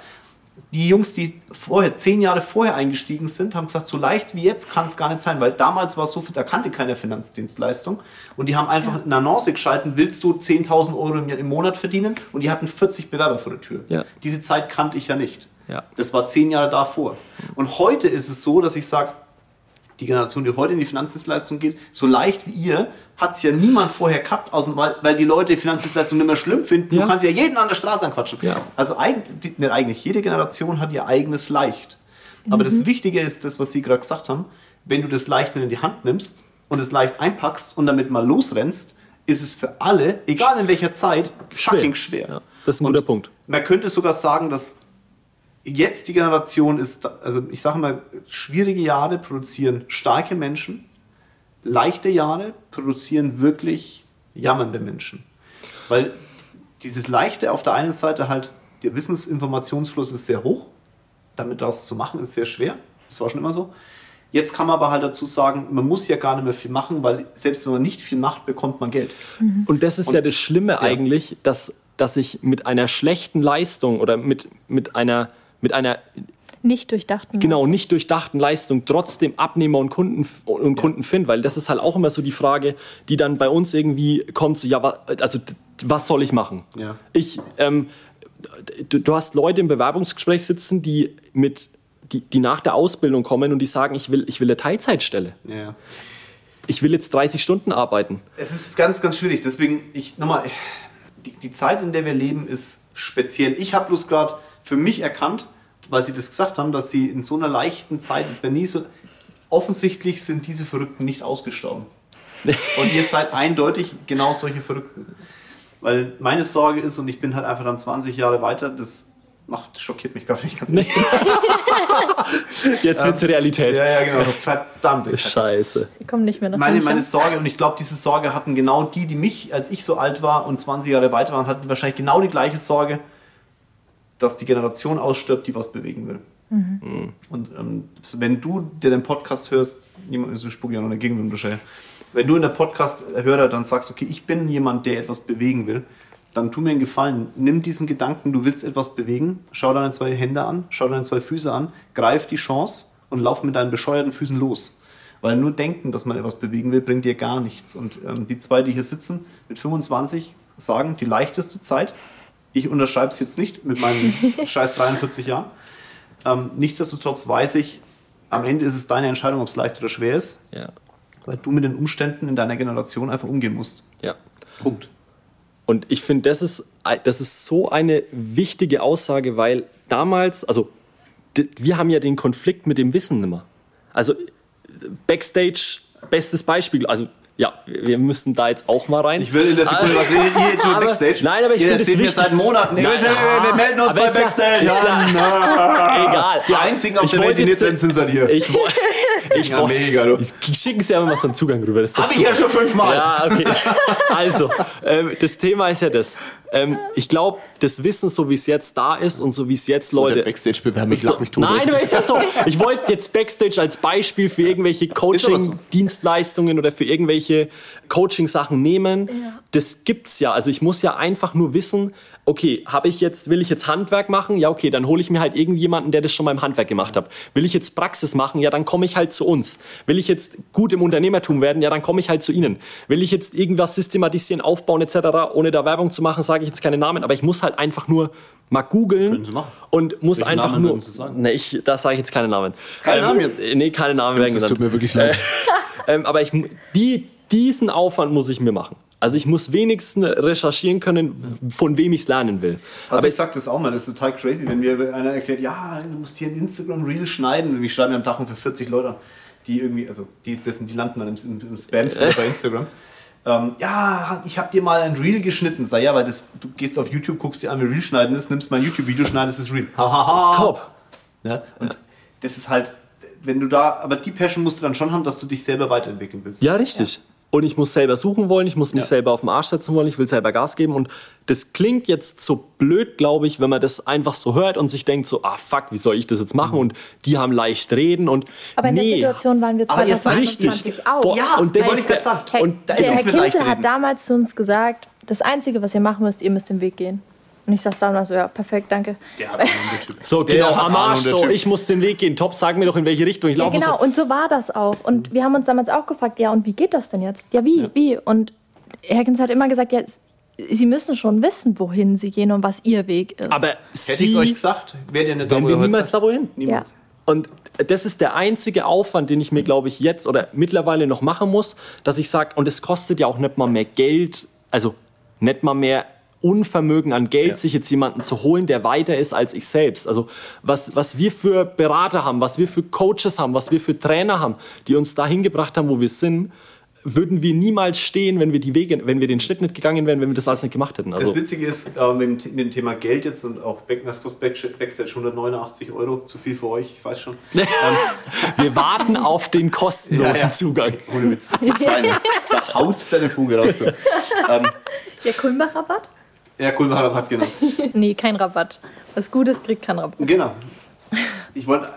Die Jungs, die vorher, zehn Jahre vorher eingestiegen sind, haben gesagt, so leicht wie jetzt kann es gar nicht sein, weil damals war es so, da kannte keiner Finanzdienstleistung und die haben einfach eine Annonce geschalten, willst du 10.000 Euro im Monat verdienen? Und die hatten 40 Bewerber vor der Tür. Ja. Diese Zeit kannte ich ja nicht. Ja. Das war zehn Jahre davor. Und heute ist es so, dass ich sage, die Generation, die heute in die Finanzdienstleistung geht, so leicht wie ihr, hat es ja niemand vorher gehabt, weil, weil die Leute die Finanzdienstleistung nicht mehr schlimm finden. Ja. Du kannst ja jeden an der Straße anquatschen. Ja. Also eigentlich, nicht eigentlich, jede Generation hat ihr eigenes Leicht. Aber das Wichtige ist das, was Sie gerade gesagt haben, wenn du das Leicht in die Hand nimmst und es leicht einpackst und damit mal losrennst, ist es für alle, egal in welcher Zeit, fucking schwer. Ja, das ist ein Und guter Punkt. Man könnte sogar sagen, dass jetzt die Generation ist, also ich sage mal, schwierige Jahre produzieren starke Menschen, leichte Jahre produzieren wirklich jammernde Menschen. Weil dieses Leichte auf der einen Seite halt, der Wissensinformationsfluss ist sehr hoch, damit das zu machen ist sehr schwer, das war schon immer so. Jetzt kann man aber halt dazu sagen, man muss ja gar nicht mehr viel machen, weil selbst wenn man nicht viel macht, bekommt man Geld. Und das ist Und- ja das Schlimme eigentlich, dass, dass ich mit einer schlechten Leistung oder mit, mit einer, mit einer Nicht durchdachten. genau Leistung. nicht durchdachten Leistung trotzdem Abnehmer und Kunden und Kunden finde, weil das ist halt auch immer so die Frage, die dann bei uns irgendwie kommt, so ja, also was soll ich machen? Ja. Ich, ähm, du, du hast Leute im Bewerbungsgespräch sitzen, die mit die, die nach der Ausbildung kommen und die sagen, ich will, ich will eine Teilzeitstelle. Ja. Ich will jetzt 30 Stunden arbeiten. Es ist ganz, ganz schwierig. Deswegen, ich nochmal, die, die Zeit, in der wir leben, ist speziell. Ich habe bloß gerade für mich erkannt, weil Sie das gesagt haben, dass Sie in so einer leichten Zeit, es wäre nie so. Offensichtlich sind diese Verrückten nicht ausgestorben. Und ihr seid eindeutig genau solche Verrückten. Weil meine Sorge ist, und ich bin halt einfach dann 20 Jahre weiter, das Ach, das schockiert mich gerade nicht ganz nee. Jetzt wird's Realität. Ja, ja, genau. Verdammt. Scheiße. Die kommen nicht mehr nach Meine, meine Sorge, und ich glaube, diese Sorge hatten genau die, die mich, als ich so alt war und 20 Jahre weiter waren, hatten wahrscheinlich genau die gleiche Sorge, dass die Generation ausstirbt, die was bewegen will. Und ähm, wenn du dir den Podcast hörst, niemand ist so spuck ja noch eine Gegenwind wahrscheinlich. Wenn du in der Podcast-Hörer dann sagst, okay, ich bin jemand, der etwas bewegen will, dann tu mir einen Gefallen. Nimm diesen Gedanken, du willst etwas bewegen, schau deine zwei Hände an, schau deine zwei Füße an, greif die Chance und lauf mit deinen bescheuerten Füßen los. Weil nur denken, dass man etwas bewegen will, bringt dir gar nichts. Und ähm, die zwei, die hier sitzen, mit 25 sagen, die leichteste Zeit, ich unterschreibe es jetzt nicht mit meinen scheiß 43 Jahren, ähm, nichtsdestotrotz weiß ich, am Ende ist es deine Entscheidung, ob es leicht oder schwer ist, Ja. weil du mit den Umständen in deiner Generation einfach umgehen musst. Ja. Punkt. Und ich finde, das ist, das ist so eine wichtige Aussage, weil damals, also wir haben ja den Konflikt mit dem Wissen nimmer. Also Backstage, bestes Beispiel, also ja, wir müssen da jetzt auch mal rein. Ich will in der Sekunde was reden. Ihr jetzt über Backstage. Nein, aber ich finde es erzählt mir wichtig. seit Monaten. Nein, wir, wir melden uns bei ja- Backstage. ist ja- Egal. Die einzigen auf der Welt, wollte die nicht drin sind, seid ihr. Ich, wo- ich, Ja, mega, du. Schicken Sie einfach mal so einen Zugang rüber. Das Hab ich ja schon fünfmal. Ja, okay. Also, ähm, das Thema ist ja das. Ähm, ich glaube, das Wissen, so wie es jetzt da ist und so wie es jetzt Leute. Backstage bewerben, ich So- Nein, aber ist ja so. Ich wollte jetzt Backstage als Beispiel für irgendwelche. Coaching-Dienstleistungen oder für irgendwelche Coaching-Sachen nehmen. Das gibt's ja. Also ich muss ja einfach nur wissen, okay, habe ich jetzt, will ich jetzt Handwerk machen? Ja, okay, dann hole ich mir halt irgendjemanden, der das schon beim Handwerk gemacht hat. Will ich jetzt Praxis machen? Ja, dann komme ich halt zu uns. Will ich jetzt gut im Unternehmertum werden? Ja, dann komme ich halt zu Ihnen. Will ich jetzt irgendwas systematisieren, aufbauen etc., ohne da Werbung zu machen, sage ich jetzt keine Namen, aber ich muss halt einfach nur mal googeln und muss Welchen einfach Namen nur. würden Sie sagen? Nee, ich, da sage ich jetzt keine Namen. Keine Namen jetzt? Nee, keine Namen werden Das genannt. tut mir wirklich leid. Ähm, aber ich, die, diesen Aufwand muss ich mir machen. Also ich muss wenigstens recherchieren können, von wem ich es lernen will. Also aber ich sag das auch mal, das ist total crazy, wenn mir einer erklärt, ja, du musst hier ein Instagram-Reel schneiden. Und ich schreibe mir am Tag für 40 Leute, die irgendwie, also die, das sind, die landen dann im, im, im Spam bei Instagram. Ähm, ja, ich habe dir mal ein Reel geschnitten. Sag ja, weil das, du gehst auf YouTube, guckst dir an, wie Reel schneiden ist, nimmst mein YouTube-Video, schneidest das Reel. Hahaha. top. Ja, und das ist halt, wenn du da, aber die Passion musst du dann schon haben, dass du dich selber weiterentwickeln willst. Ja, richtig. Und ich muss selber suchen wollen, ich muss mich Ja. selber auf den Arsch setzen wollen, ich will selber Gas geben. Und das klingt jetzt so blöd, glaube ich, wenn man das einfach so hört und sich denkt so, ah fuck, wie soll ich das jetzt machen? Und die haben leicht reden und Aber in der nee. Situation waren wir Aber ihr seid 2021 richtig. auch. Vor- Ja, Und das wollte ist ich gerade sagen. Hey, Und da der ist Herr mit leicht Kinsel hat damals zu uns gesagt, das Einzige, was ihr machen müsst, ihr müsst den Weg gehen. Und ich saß da und so, ja, perfekt, danke. Der hat Typ. So, Der genau, hat am Arsch, so, ich muss den Weg gehen. Top, sag mir doch, in welche Richtung ich Ja, laufe. genau, So. und so war das auch. Und wir haben uns damals auch gefragt, ja, und wie geht das denn jetzt? Ja, wie, wie? Und Herr Kinsel hat immer gesagt, ja, Sie müssen schon wissen, wohin Sie gehen und was Ihr Weg ist. Aber Hätte ich es euch gesagt, wärt ihr nicht da, wo wir niemals da wohin. Niemals. Und das ist der einzige Aufwand, den ich mir, glaube ich, jetzt oder mittlerweile noch machen muss, dass ich sage, und es kostet ja auch nicht mal mehr Geld, also nicht mal mehr Unvermögen an Geld, Ja. sich jetzt jemanden zu holen, der weiter ist als ich selbst. Also was, was wir für Berater haben, was wir für Coaches haben, was wir für Trainer haben, die uns dahin gebracht haben, wo wir sind, würden wir niemals stehen, wenn wir die Wege, wenn wir den Schritt nicht gegangen wären, wenn wir das alles nicht gemacht hätten. Also Das Witzige ist, äh, mit, dem- mit dem Thema Geld jetzt und auch kostet Backstage, Backstage 189 Euro, zu viel für euch, ich weiß schon. ähm, wir warten auf den kostenlosen Ja, ja. Zugang. ohne Witz. Da haut's deine Fuge raus. Du. Ähm, Der Kulmbach-Rabatt? Ja, cool, hat hat genau. Nee, kein Rabatt. Was Gutes kriegt kein Rabatt. Genau. Ich wollte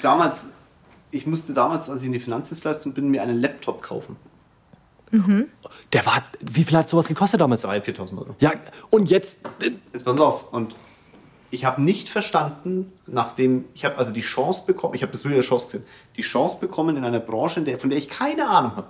damals, ich musste damals, als ich in die Finanzdienstleistung bin, mir einen Laptop kaufen. Der war, wie viel hat sowas gekostet damals? 3.000, 4.000 Euro. Ja, und jetzt, Jetzt pass auf. Und ich habe nicht verstanden, nachdem ich habe also die Chance bekommen, ich habe das Video der Chance gesehen, die Chance bekommen in einer Branche, in der, von der ich keine Ahnung habe,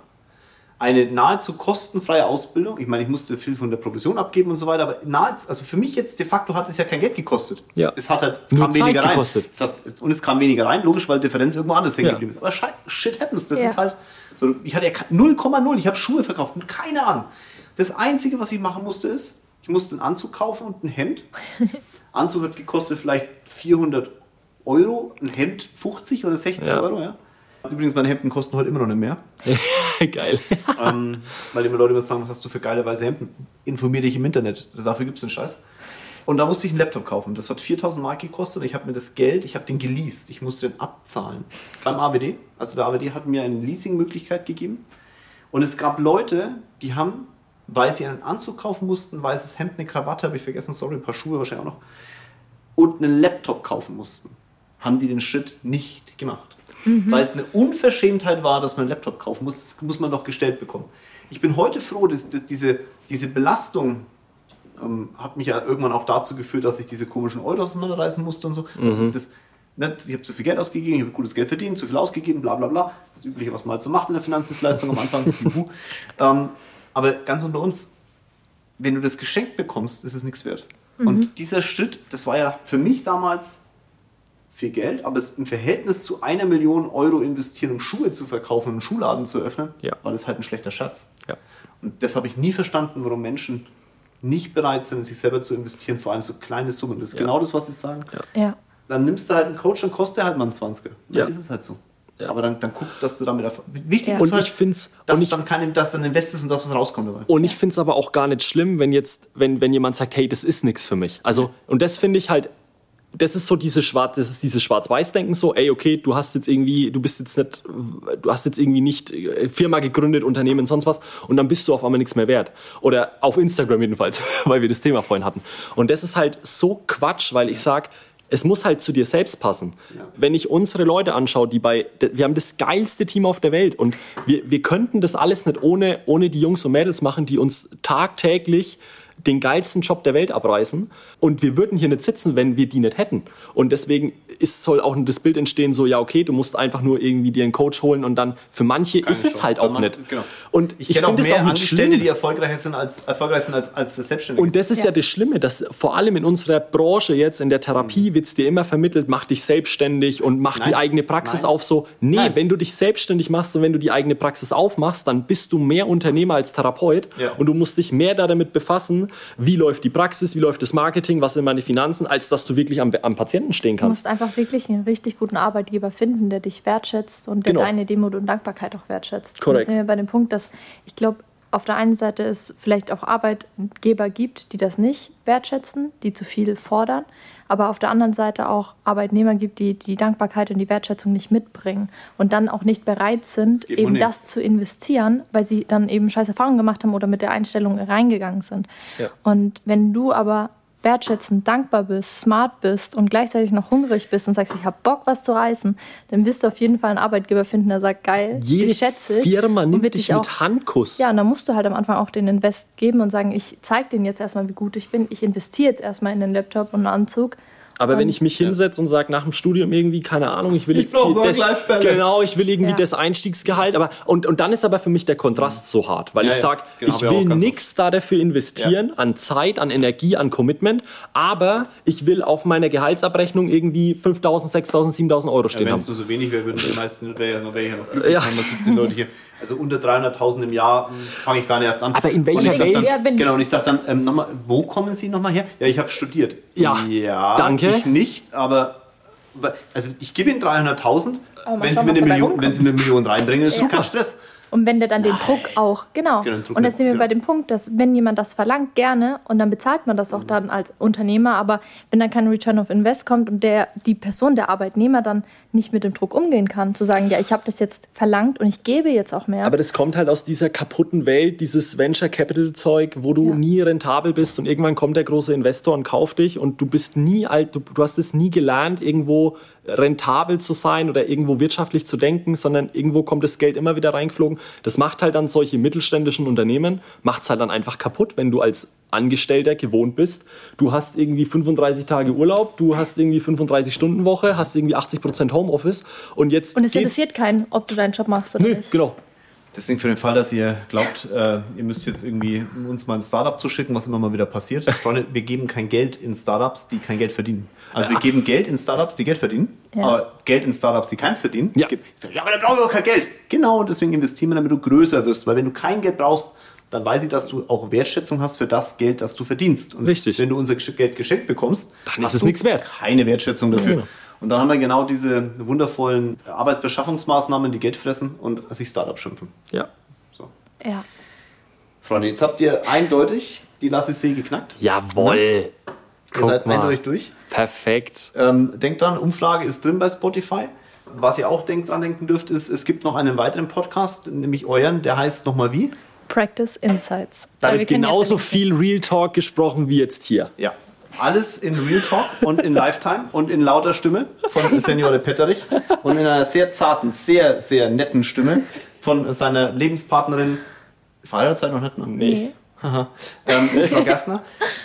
eine nahezu kostenfreie Ausbildung. Ich meine, ich musste viel von der Provision abgeben und so weiter, aber nahezu, also für mich jetzt de facto hat es ja kein Geld gekostet. Ja. Es hat halt, es Nur kam Zeit weniger rein. gekostet. Es hat, und es kam weniger rein, logisch, weil Differenz irgendwo anders hängen Ja. geblieben ist. Aber shit happens, das Ja. ist halt, so, ich hatte ja ke- 0,0, ich habe Schuhe verkauft, keine Ahnung. Das Einzige, was ich machen musste, ist, ich musste einen Anzug kaufen und ein Hemd. Anzug hat gekostet vielleicht 400 Euro, ein Hemd 50 oder 60 Ja. Euro, ja. Übrigens, meine Hemden kosten heute immer noch nicht mehr. geil. ähm, weil immer Leute immer sagen, was hast du für geile weiße Hemden? Informier dich im Internet, dafür gibt es den Scheiß. Und da musste ich einen Laptop kaufen. Das hat 4000 Mark gekostet und ich habe mir das Geld, ich habe den geleast. Ich musste den abzahlen. Beim AWD. Also der AWD hat mir eine Leasing-Möglichkeit gegeben. Und es gab Leute, die haben, weil sie einen Anzug kaufen mussten, weißes Hemd, eine Krawatte, habe ich vergessen, sorry, ein paar Schuhe wahrscheinlich auch noch, und einen Laptop kaufen mussten, haben die den Schritt nicht gemacht. Mhm. Weil es eine Unverschämtheit war, dass man einen Laptop kaufen muss. Das muss man doch gestellt bekommen. Ich bin heute froh, dass, dass diese, diese Belastung ähm, hat mich ja irgendwann auch dazu geführt, dass ich diese komischen Euros auseinanderreißen musste und so. Mhm. Also das, ne, ich habe zu viel Geld ausgegeben, ich habe gutes Geld verdient, zu viel ausgegeben, bla bla bla. Das Übliche, was man halt so macht in der Finanzdienstleistung am Anfang. ähm, aber ganz unter uns, wenn du das geschenkt bekommst, ist es nichts wert. Mhm. Und dieser Schritt, das war ja für mich damals viel Geld, aber es im Verhältnis zu einer Million Euro investieren, um Schuhe zu verkaufen, einen Schuhladen zu öffnen, ja. war das halt ein schlechter Schatz. Ja. Und das habe ich nie verstanden, warum Menschen nicht bereit sind, in sich selber zu investieren, vor allem so kleine Summen. Das ist ja. genau das, was sie sagen. Ja. Dann nimmst du halt einen Coach und kostet halt mal einen 20er. Dann ja. ist es halt so. Ja. Aber dann, dann guck, dass du damit wichtig ja. ist, und halt, ich find's, dass und ich, dann kein, dass dann investierst und das was rauskommt dabei. Und ich finde es aber auch gar nicht schlimm, wenn jetzt, wenn, wenn jemand sagt, hey, das ist nichts für mich. Also, und das finde ich halt das ist so diese Schwarz, das ist dieses Schwarz-Weiß-Denken so, ey, okay, du hast jetzt irgendwie, du bist jetzt nicht, du hast jetzt irgendwie nicht äh, Firma gegründet, Unternehmen, sonst was, und dann bist du auf einmal nichts mehr wert. Oder auf Instagram jedenfalls, weil wir das Thema vorhin hatten. Und das ist halt so Quatsch, weil ich sag, es muss halt zu dir selbst passen. Ja. Wenn ich unsere Leute anschaue, die bei, wir haben das geilste Team auf der Welt und wir, wir könnten das alles nicht ohne, ohne die Jungs und Mädels machen, die uns tagtäglich den geilsten Job der Welt abreißen und wir würden hier nicht sitzen, wenn wir die nicht hätten. Und deswegen ist, soll auch das Bild entstehen, so ja, okay, du musst einfach nur irgendwie dir einen Coach holen und dann für manche Keine ist es halt auch man, nicht. Genau. Und ich, ich kenne auch mehr auch Angestellte, schlimm. die erfolgreicher sind als, erfolgreicher sind als, als Selbstständige. Und das ist ja. ja. das Schlimme, dass vor allem in unserer Branche jetzt, in der Therapie, mhm. wird es dir immer vermittelt, mach dich selbstständig und mach Nein. die eigene Praxis Nein. auf. So, nee, Nein. wenn du dich selbstständig machst und wenn du die eigene Praxis aufmachst, dann bist du mehr Unternehmer als Therapeut ja. und du musst dich mehr damit befassen, wie läuft die Praxis, wie läuft das Marketing, was sind meine Finanzen, als dass du wirklich am, am Patienten stehen kannst. Du musst einfach wirklich einen richtig guten Arbeitgeber finden, der dich wertschätzt und der genau. deine Demut und Dankbarkeit auch wertschätzt. Korrekt. Und sind wir bei dem Punkt, dass ich glaube, auf der einen Seite es vielleicht auch Arbeitgeber gibt, die das nicht wertschätzen, die zu viel fordern, aber auf der anderen Seite auch Arbeitnehmer gibt, die die Dankbarkeit und die Wertschätzung nicht mitbringen und dann auch nicht bereit sind, das eben das zu investieren, weil sie dann eben scheiß Erfahrungen gemacht haben oder mit der Einstellung reingegangen sind. Ja. Und wenn du aber wertschätzend, dankbar bist, smart bist und gleichzeitig noch hungrig bist und sagst, ich habe Bock, was zu reißen, dann wirst du auf jeden Fall einen Arbeitgeber finden, der sagt, geil, Jede ich schätze Firma nimmt dich auch, mit Handkuss. Ja, und dann musst du halt am Anfang auch den Invest geben und sagen, ich zeige denen jetzt erstmal, wie gut ich bin. Ich investiere jetzt erstmal in den Laptop und einen Anzug aber wenn ich mich hinsetze und sage nach dem Studium irgendwie, keine Ahnung, ich will ich jetzt das, genau, ich will irgendwie ja. das Einstiegsgehalt, aber und, und dann ist aber für mich der Kontrast so hart, weil ja, ich sage, genau, ich will nichts da dafür investieren an Zeit, an Energie, an Commitment, aber ich will auf meiner Gehaltsabrechnung irgendwie 5.000, 6.000, 7.000 Euro stehen haben. Wenn es nur so wenig wäre, würden die meisten wäre ja noch welche noch ja. sitzen die Leute hier. Also unter 300.000 im Jahr fange ich gar nicht erst an. Aber in welcher Welt? Dann, genau, und ich sage dann ähm, nochmal, wo kommen Sie nochmal her? Ja, ich habe studiert. Ja, ja, danke. Ich nicht, aber also ich gebe Ihnen 300.000, wenn, Sie mir eine Million, wenn Sie mir eine Million reinbringen, ist ja. kein Stress. Und wenn der dann den Druck auch, genau. genau Druck und da sind wir genau. bei dem Punkt, dass wenn jemand das verlangt, gerne, und dann bezahlt man das auch mhm. dann als Unternehmer, aber wenn dann kein Return of Invest kommt und der, die Person, der Arbeitnehmer dann nicht mit dem Druck umgehen kann, zu sagen, ja, ich habe das jetzt verlangt und ich gebe jetzt auch mehr. Aber das kommt halt aus dieser kaputten Welt, dieses Venture Capital Zeug, wo du ja. nie rentabel bist und irgendwann kommt der große Investor und kauft dich und du bist nie alt, du, du hast es nie gelernt, irgendwo rentabel zu sein oder irgendwo wirtschaftlich zu denken, sondern irgendwo kommt das Geld immer wieder reingeflogen. Das macht halt dann solche mittelständischen Unternehmen, macht es halt dann einfach kaputt, wenn du als Angestellter gewohnt bist. Du hast irgendwie 35 Tage Urlaub, du hast irgendwie 35 Stunden Woche, hast irgendwie 80 Prozent Homeoffice und jetzt. Und es interessiert keinen, ob du deinen Job machst oder Nö, nicht. Genau. Deswegen für den Fall, dass ihr glaubt, äh, ihr müsst jetzt irgendwie uns mal ein Startup zu schicken, was immer mal wieder passiert. Freunde, wir geben kein Geld in Startups, die kein Geld verdienen. Also wir geben Geld in Startups, die Geld verdienen, ja. aber Geld in Startups, die keins verdienen. Ja, sage, ja aber dann brauchen wir doch kein Geld. Genau, und deswegen investieren wir, damit du größer wirst. Weil wenn du kein Geld brauchst, dann weiß ich, dass du auch Wertschätzung hast für das Geld, das du verdienst. Und Richtig. wenn du unser Geld geschenkt bekommst, dann ist es nichts wert. Keine Wertschätzung dafür. Ja, genau. Und dann haben wir genau diese wundervollen Arbeitsbeschaffungsmaßnahmen, die Geld fressen und sich Startup schimpfen. Ja. So. Ja. Freunde, jetzt habt ihr eindeutig die Lassissee geknackt. Jawohl. Ihr seid eindeutig durch. Perfekt. Ähm, denkt dran, Umfrage ist drin bei Spotify. Was ihr auch denkt, dran denken dürft, ist, es gibt noch einen weiteren Podcast, nämlich euren, der heißt nochmal wie? Practice Insights. Da wird ja genauso verlinken. viel Real Talk gesprochen wie jetzt hier. Ja. Alles in Real Talk und in Lifetime und in lauter Stimme von Seniore Petterich und in einer sehr zarten, sehr, sehr netten Stimme von seiner Lebenspartnerin. Verheiratet seid noch nicht? Ne? Nee. Aha. Ähm, Frau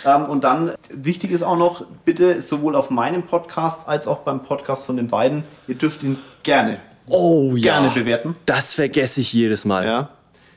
ähm, und dann, wichtig ist auch noch, bitte sowohl auf meinem Podcast als auch beim Podcast von den beiden, ihr dürft ihn gerne, Oh ja. gerne bewerten. Das vergesse ich jedes Mal. Ja.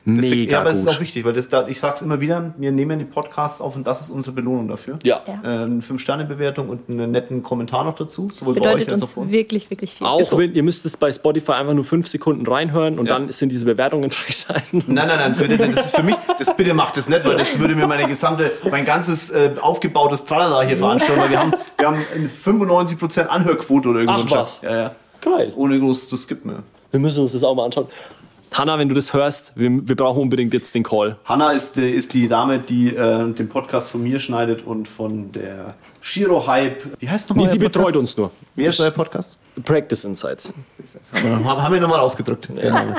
Deswegen, Mega ja, aber es ist gut. auch wichtig, weil das da, ich sage es immer wieder, wir nehmen die Podcasts auf und das ist unsere Belohnung dafür. Ja. Ja. Äh, eine 5-Sterne-Bewertung und einen netten Kommentar noch dazu, sowohl bei euch Bedeutet als uns auch bei uns. wirklich, wirklich viel. Auch so. wenn, ihr müsst es bei Spotify einfach nur fünf Sekunden reinhören und Ja. dann sind diese Bewertungen freischalten. Nein, nein, nein, bitte, das ist für mich, das bitte macht das nicht, weil das würde mir meine gesamte, mein ganzes äh, aufgebautes Tralala hier veranstalten, weil wir haben, wir haben eine 95% Anhörquote oder irgendwas. Ach, was. Ja, ja. Geil. Ohne groß zu skippen. Ja. Wir müssen uns das auch mal anschauen. Hanna, wenn du das hörst, wir, wir brauchen unbedingt jetzt den Call. Hanna ist, ist die Dame, die äh, den Podcast von mir schneidet und von der Shiro Hype. Wie heißt nochmal? Nee, sie euer betreut Podcast? uns nur. Wer ist euer Podcast? Practice Insights. Haben wir nochmal ausgedrückt. Genau.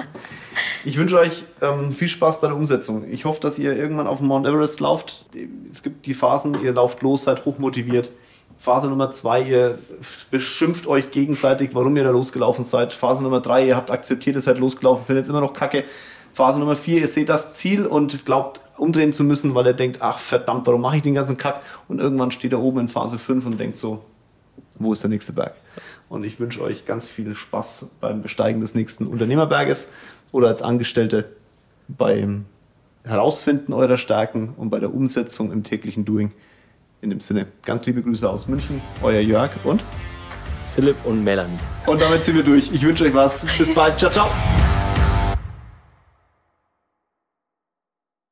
Ich wünsche euch ähm, viel Spaß bei der Umsetzung. Ich hoffe, dass ihr irgendwann auf dem Mount Everest lauft. Es gibt die Phasen, ihr lauft los, seid hochmotiviert. Phase Nummer zwei, ihr beschimpft euch gegenseitig, warum ihr da losgelaufen seid. Phase Nummer drei, ihr habt akzeptiert, ihr seid losgelaufen, findet es immer noch kacke. Phase Nummer vier, ihr seht das Ziel und glaubt umdrehen zu müssen, weil ihr denkt, ach verdammt, warum mache ich den ganzen Kack? Und irgendwann steht er oben in Phase 5 und denkt so, wo ist der nächste Berg? Und ich wünsche euch ganz viel Spaß beim Besteigen des nächsten Unternehmerberges oder als Angestellte beim Herausfinden eurer Stärken und bei der Umsetzung im täglichen Doing. In dem Sinne, ganz liebe Grüße aus München, euer Jörg und, Philipp und Melanie. und damit sind wir durch. Ich wünsche euch was. Bis bald. Ciao, ciao.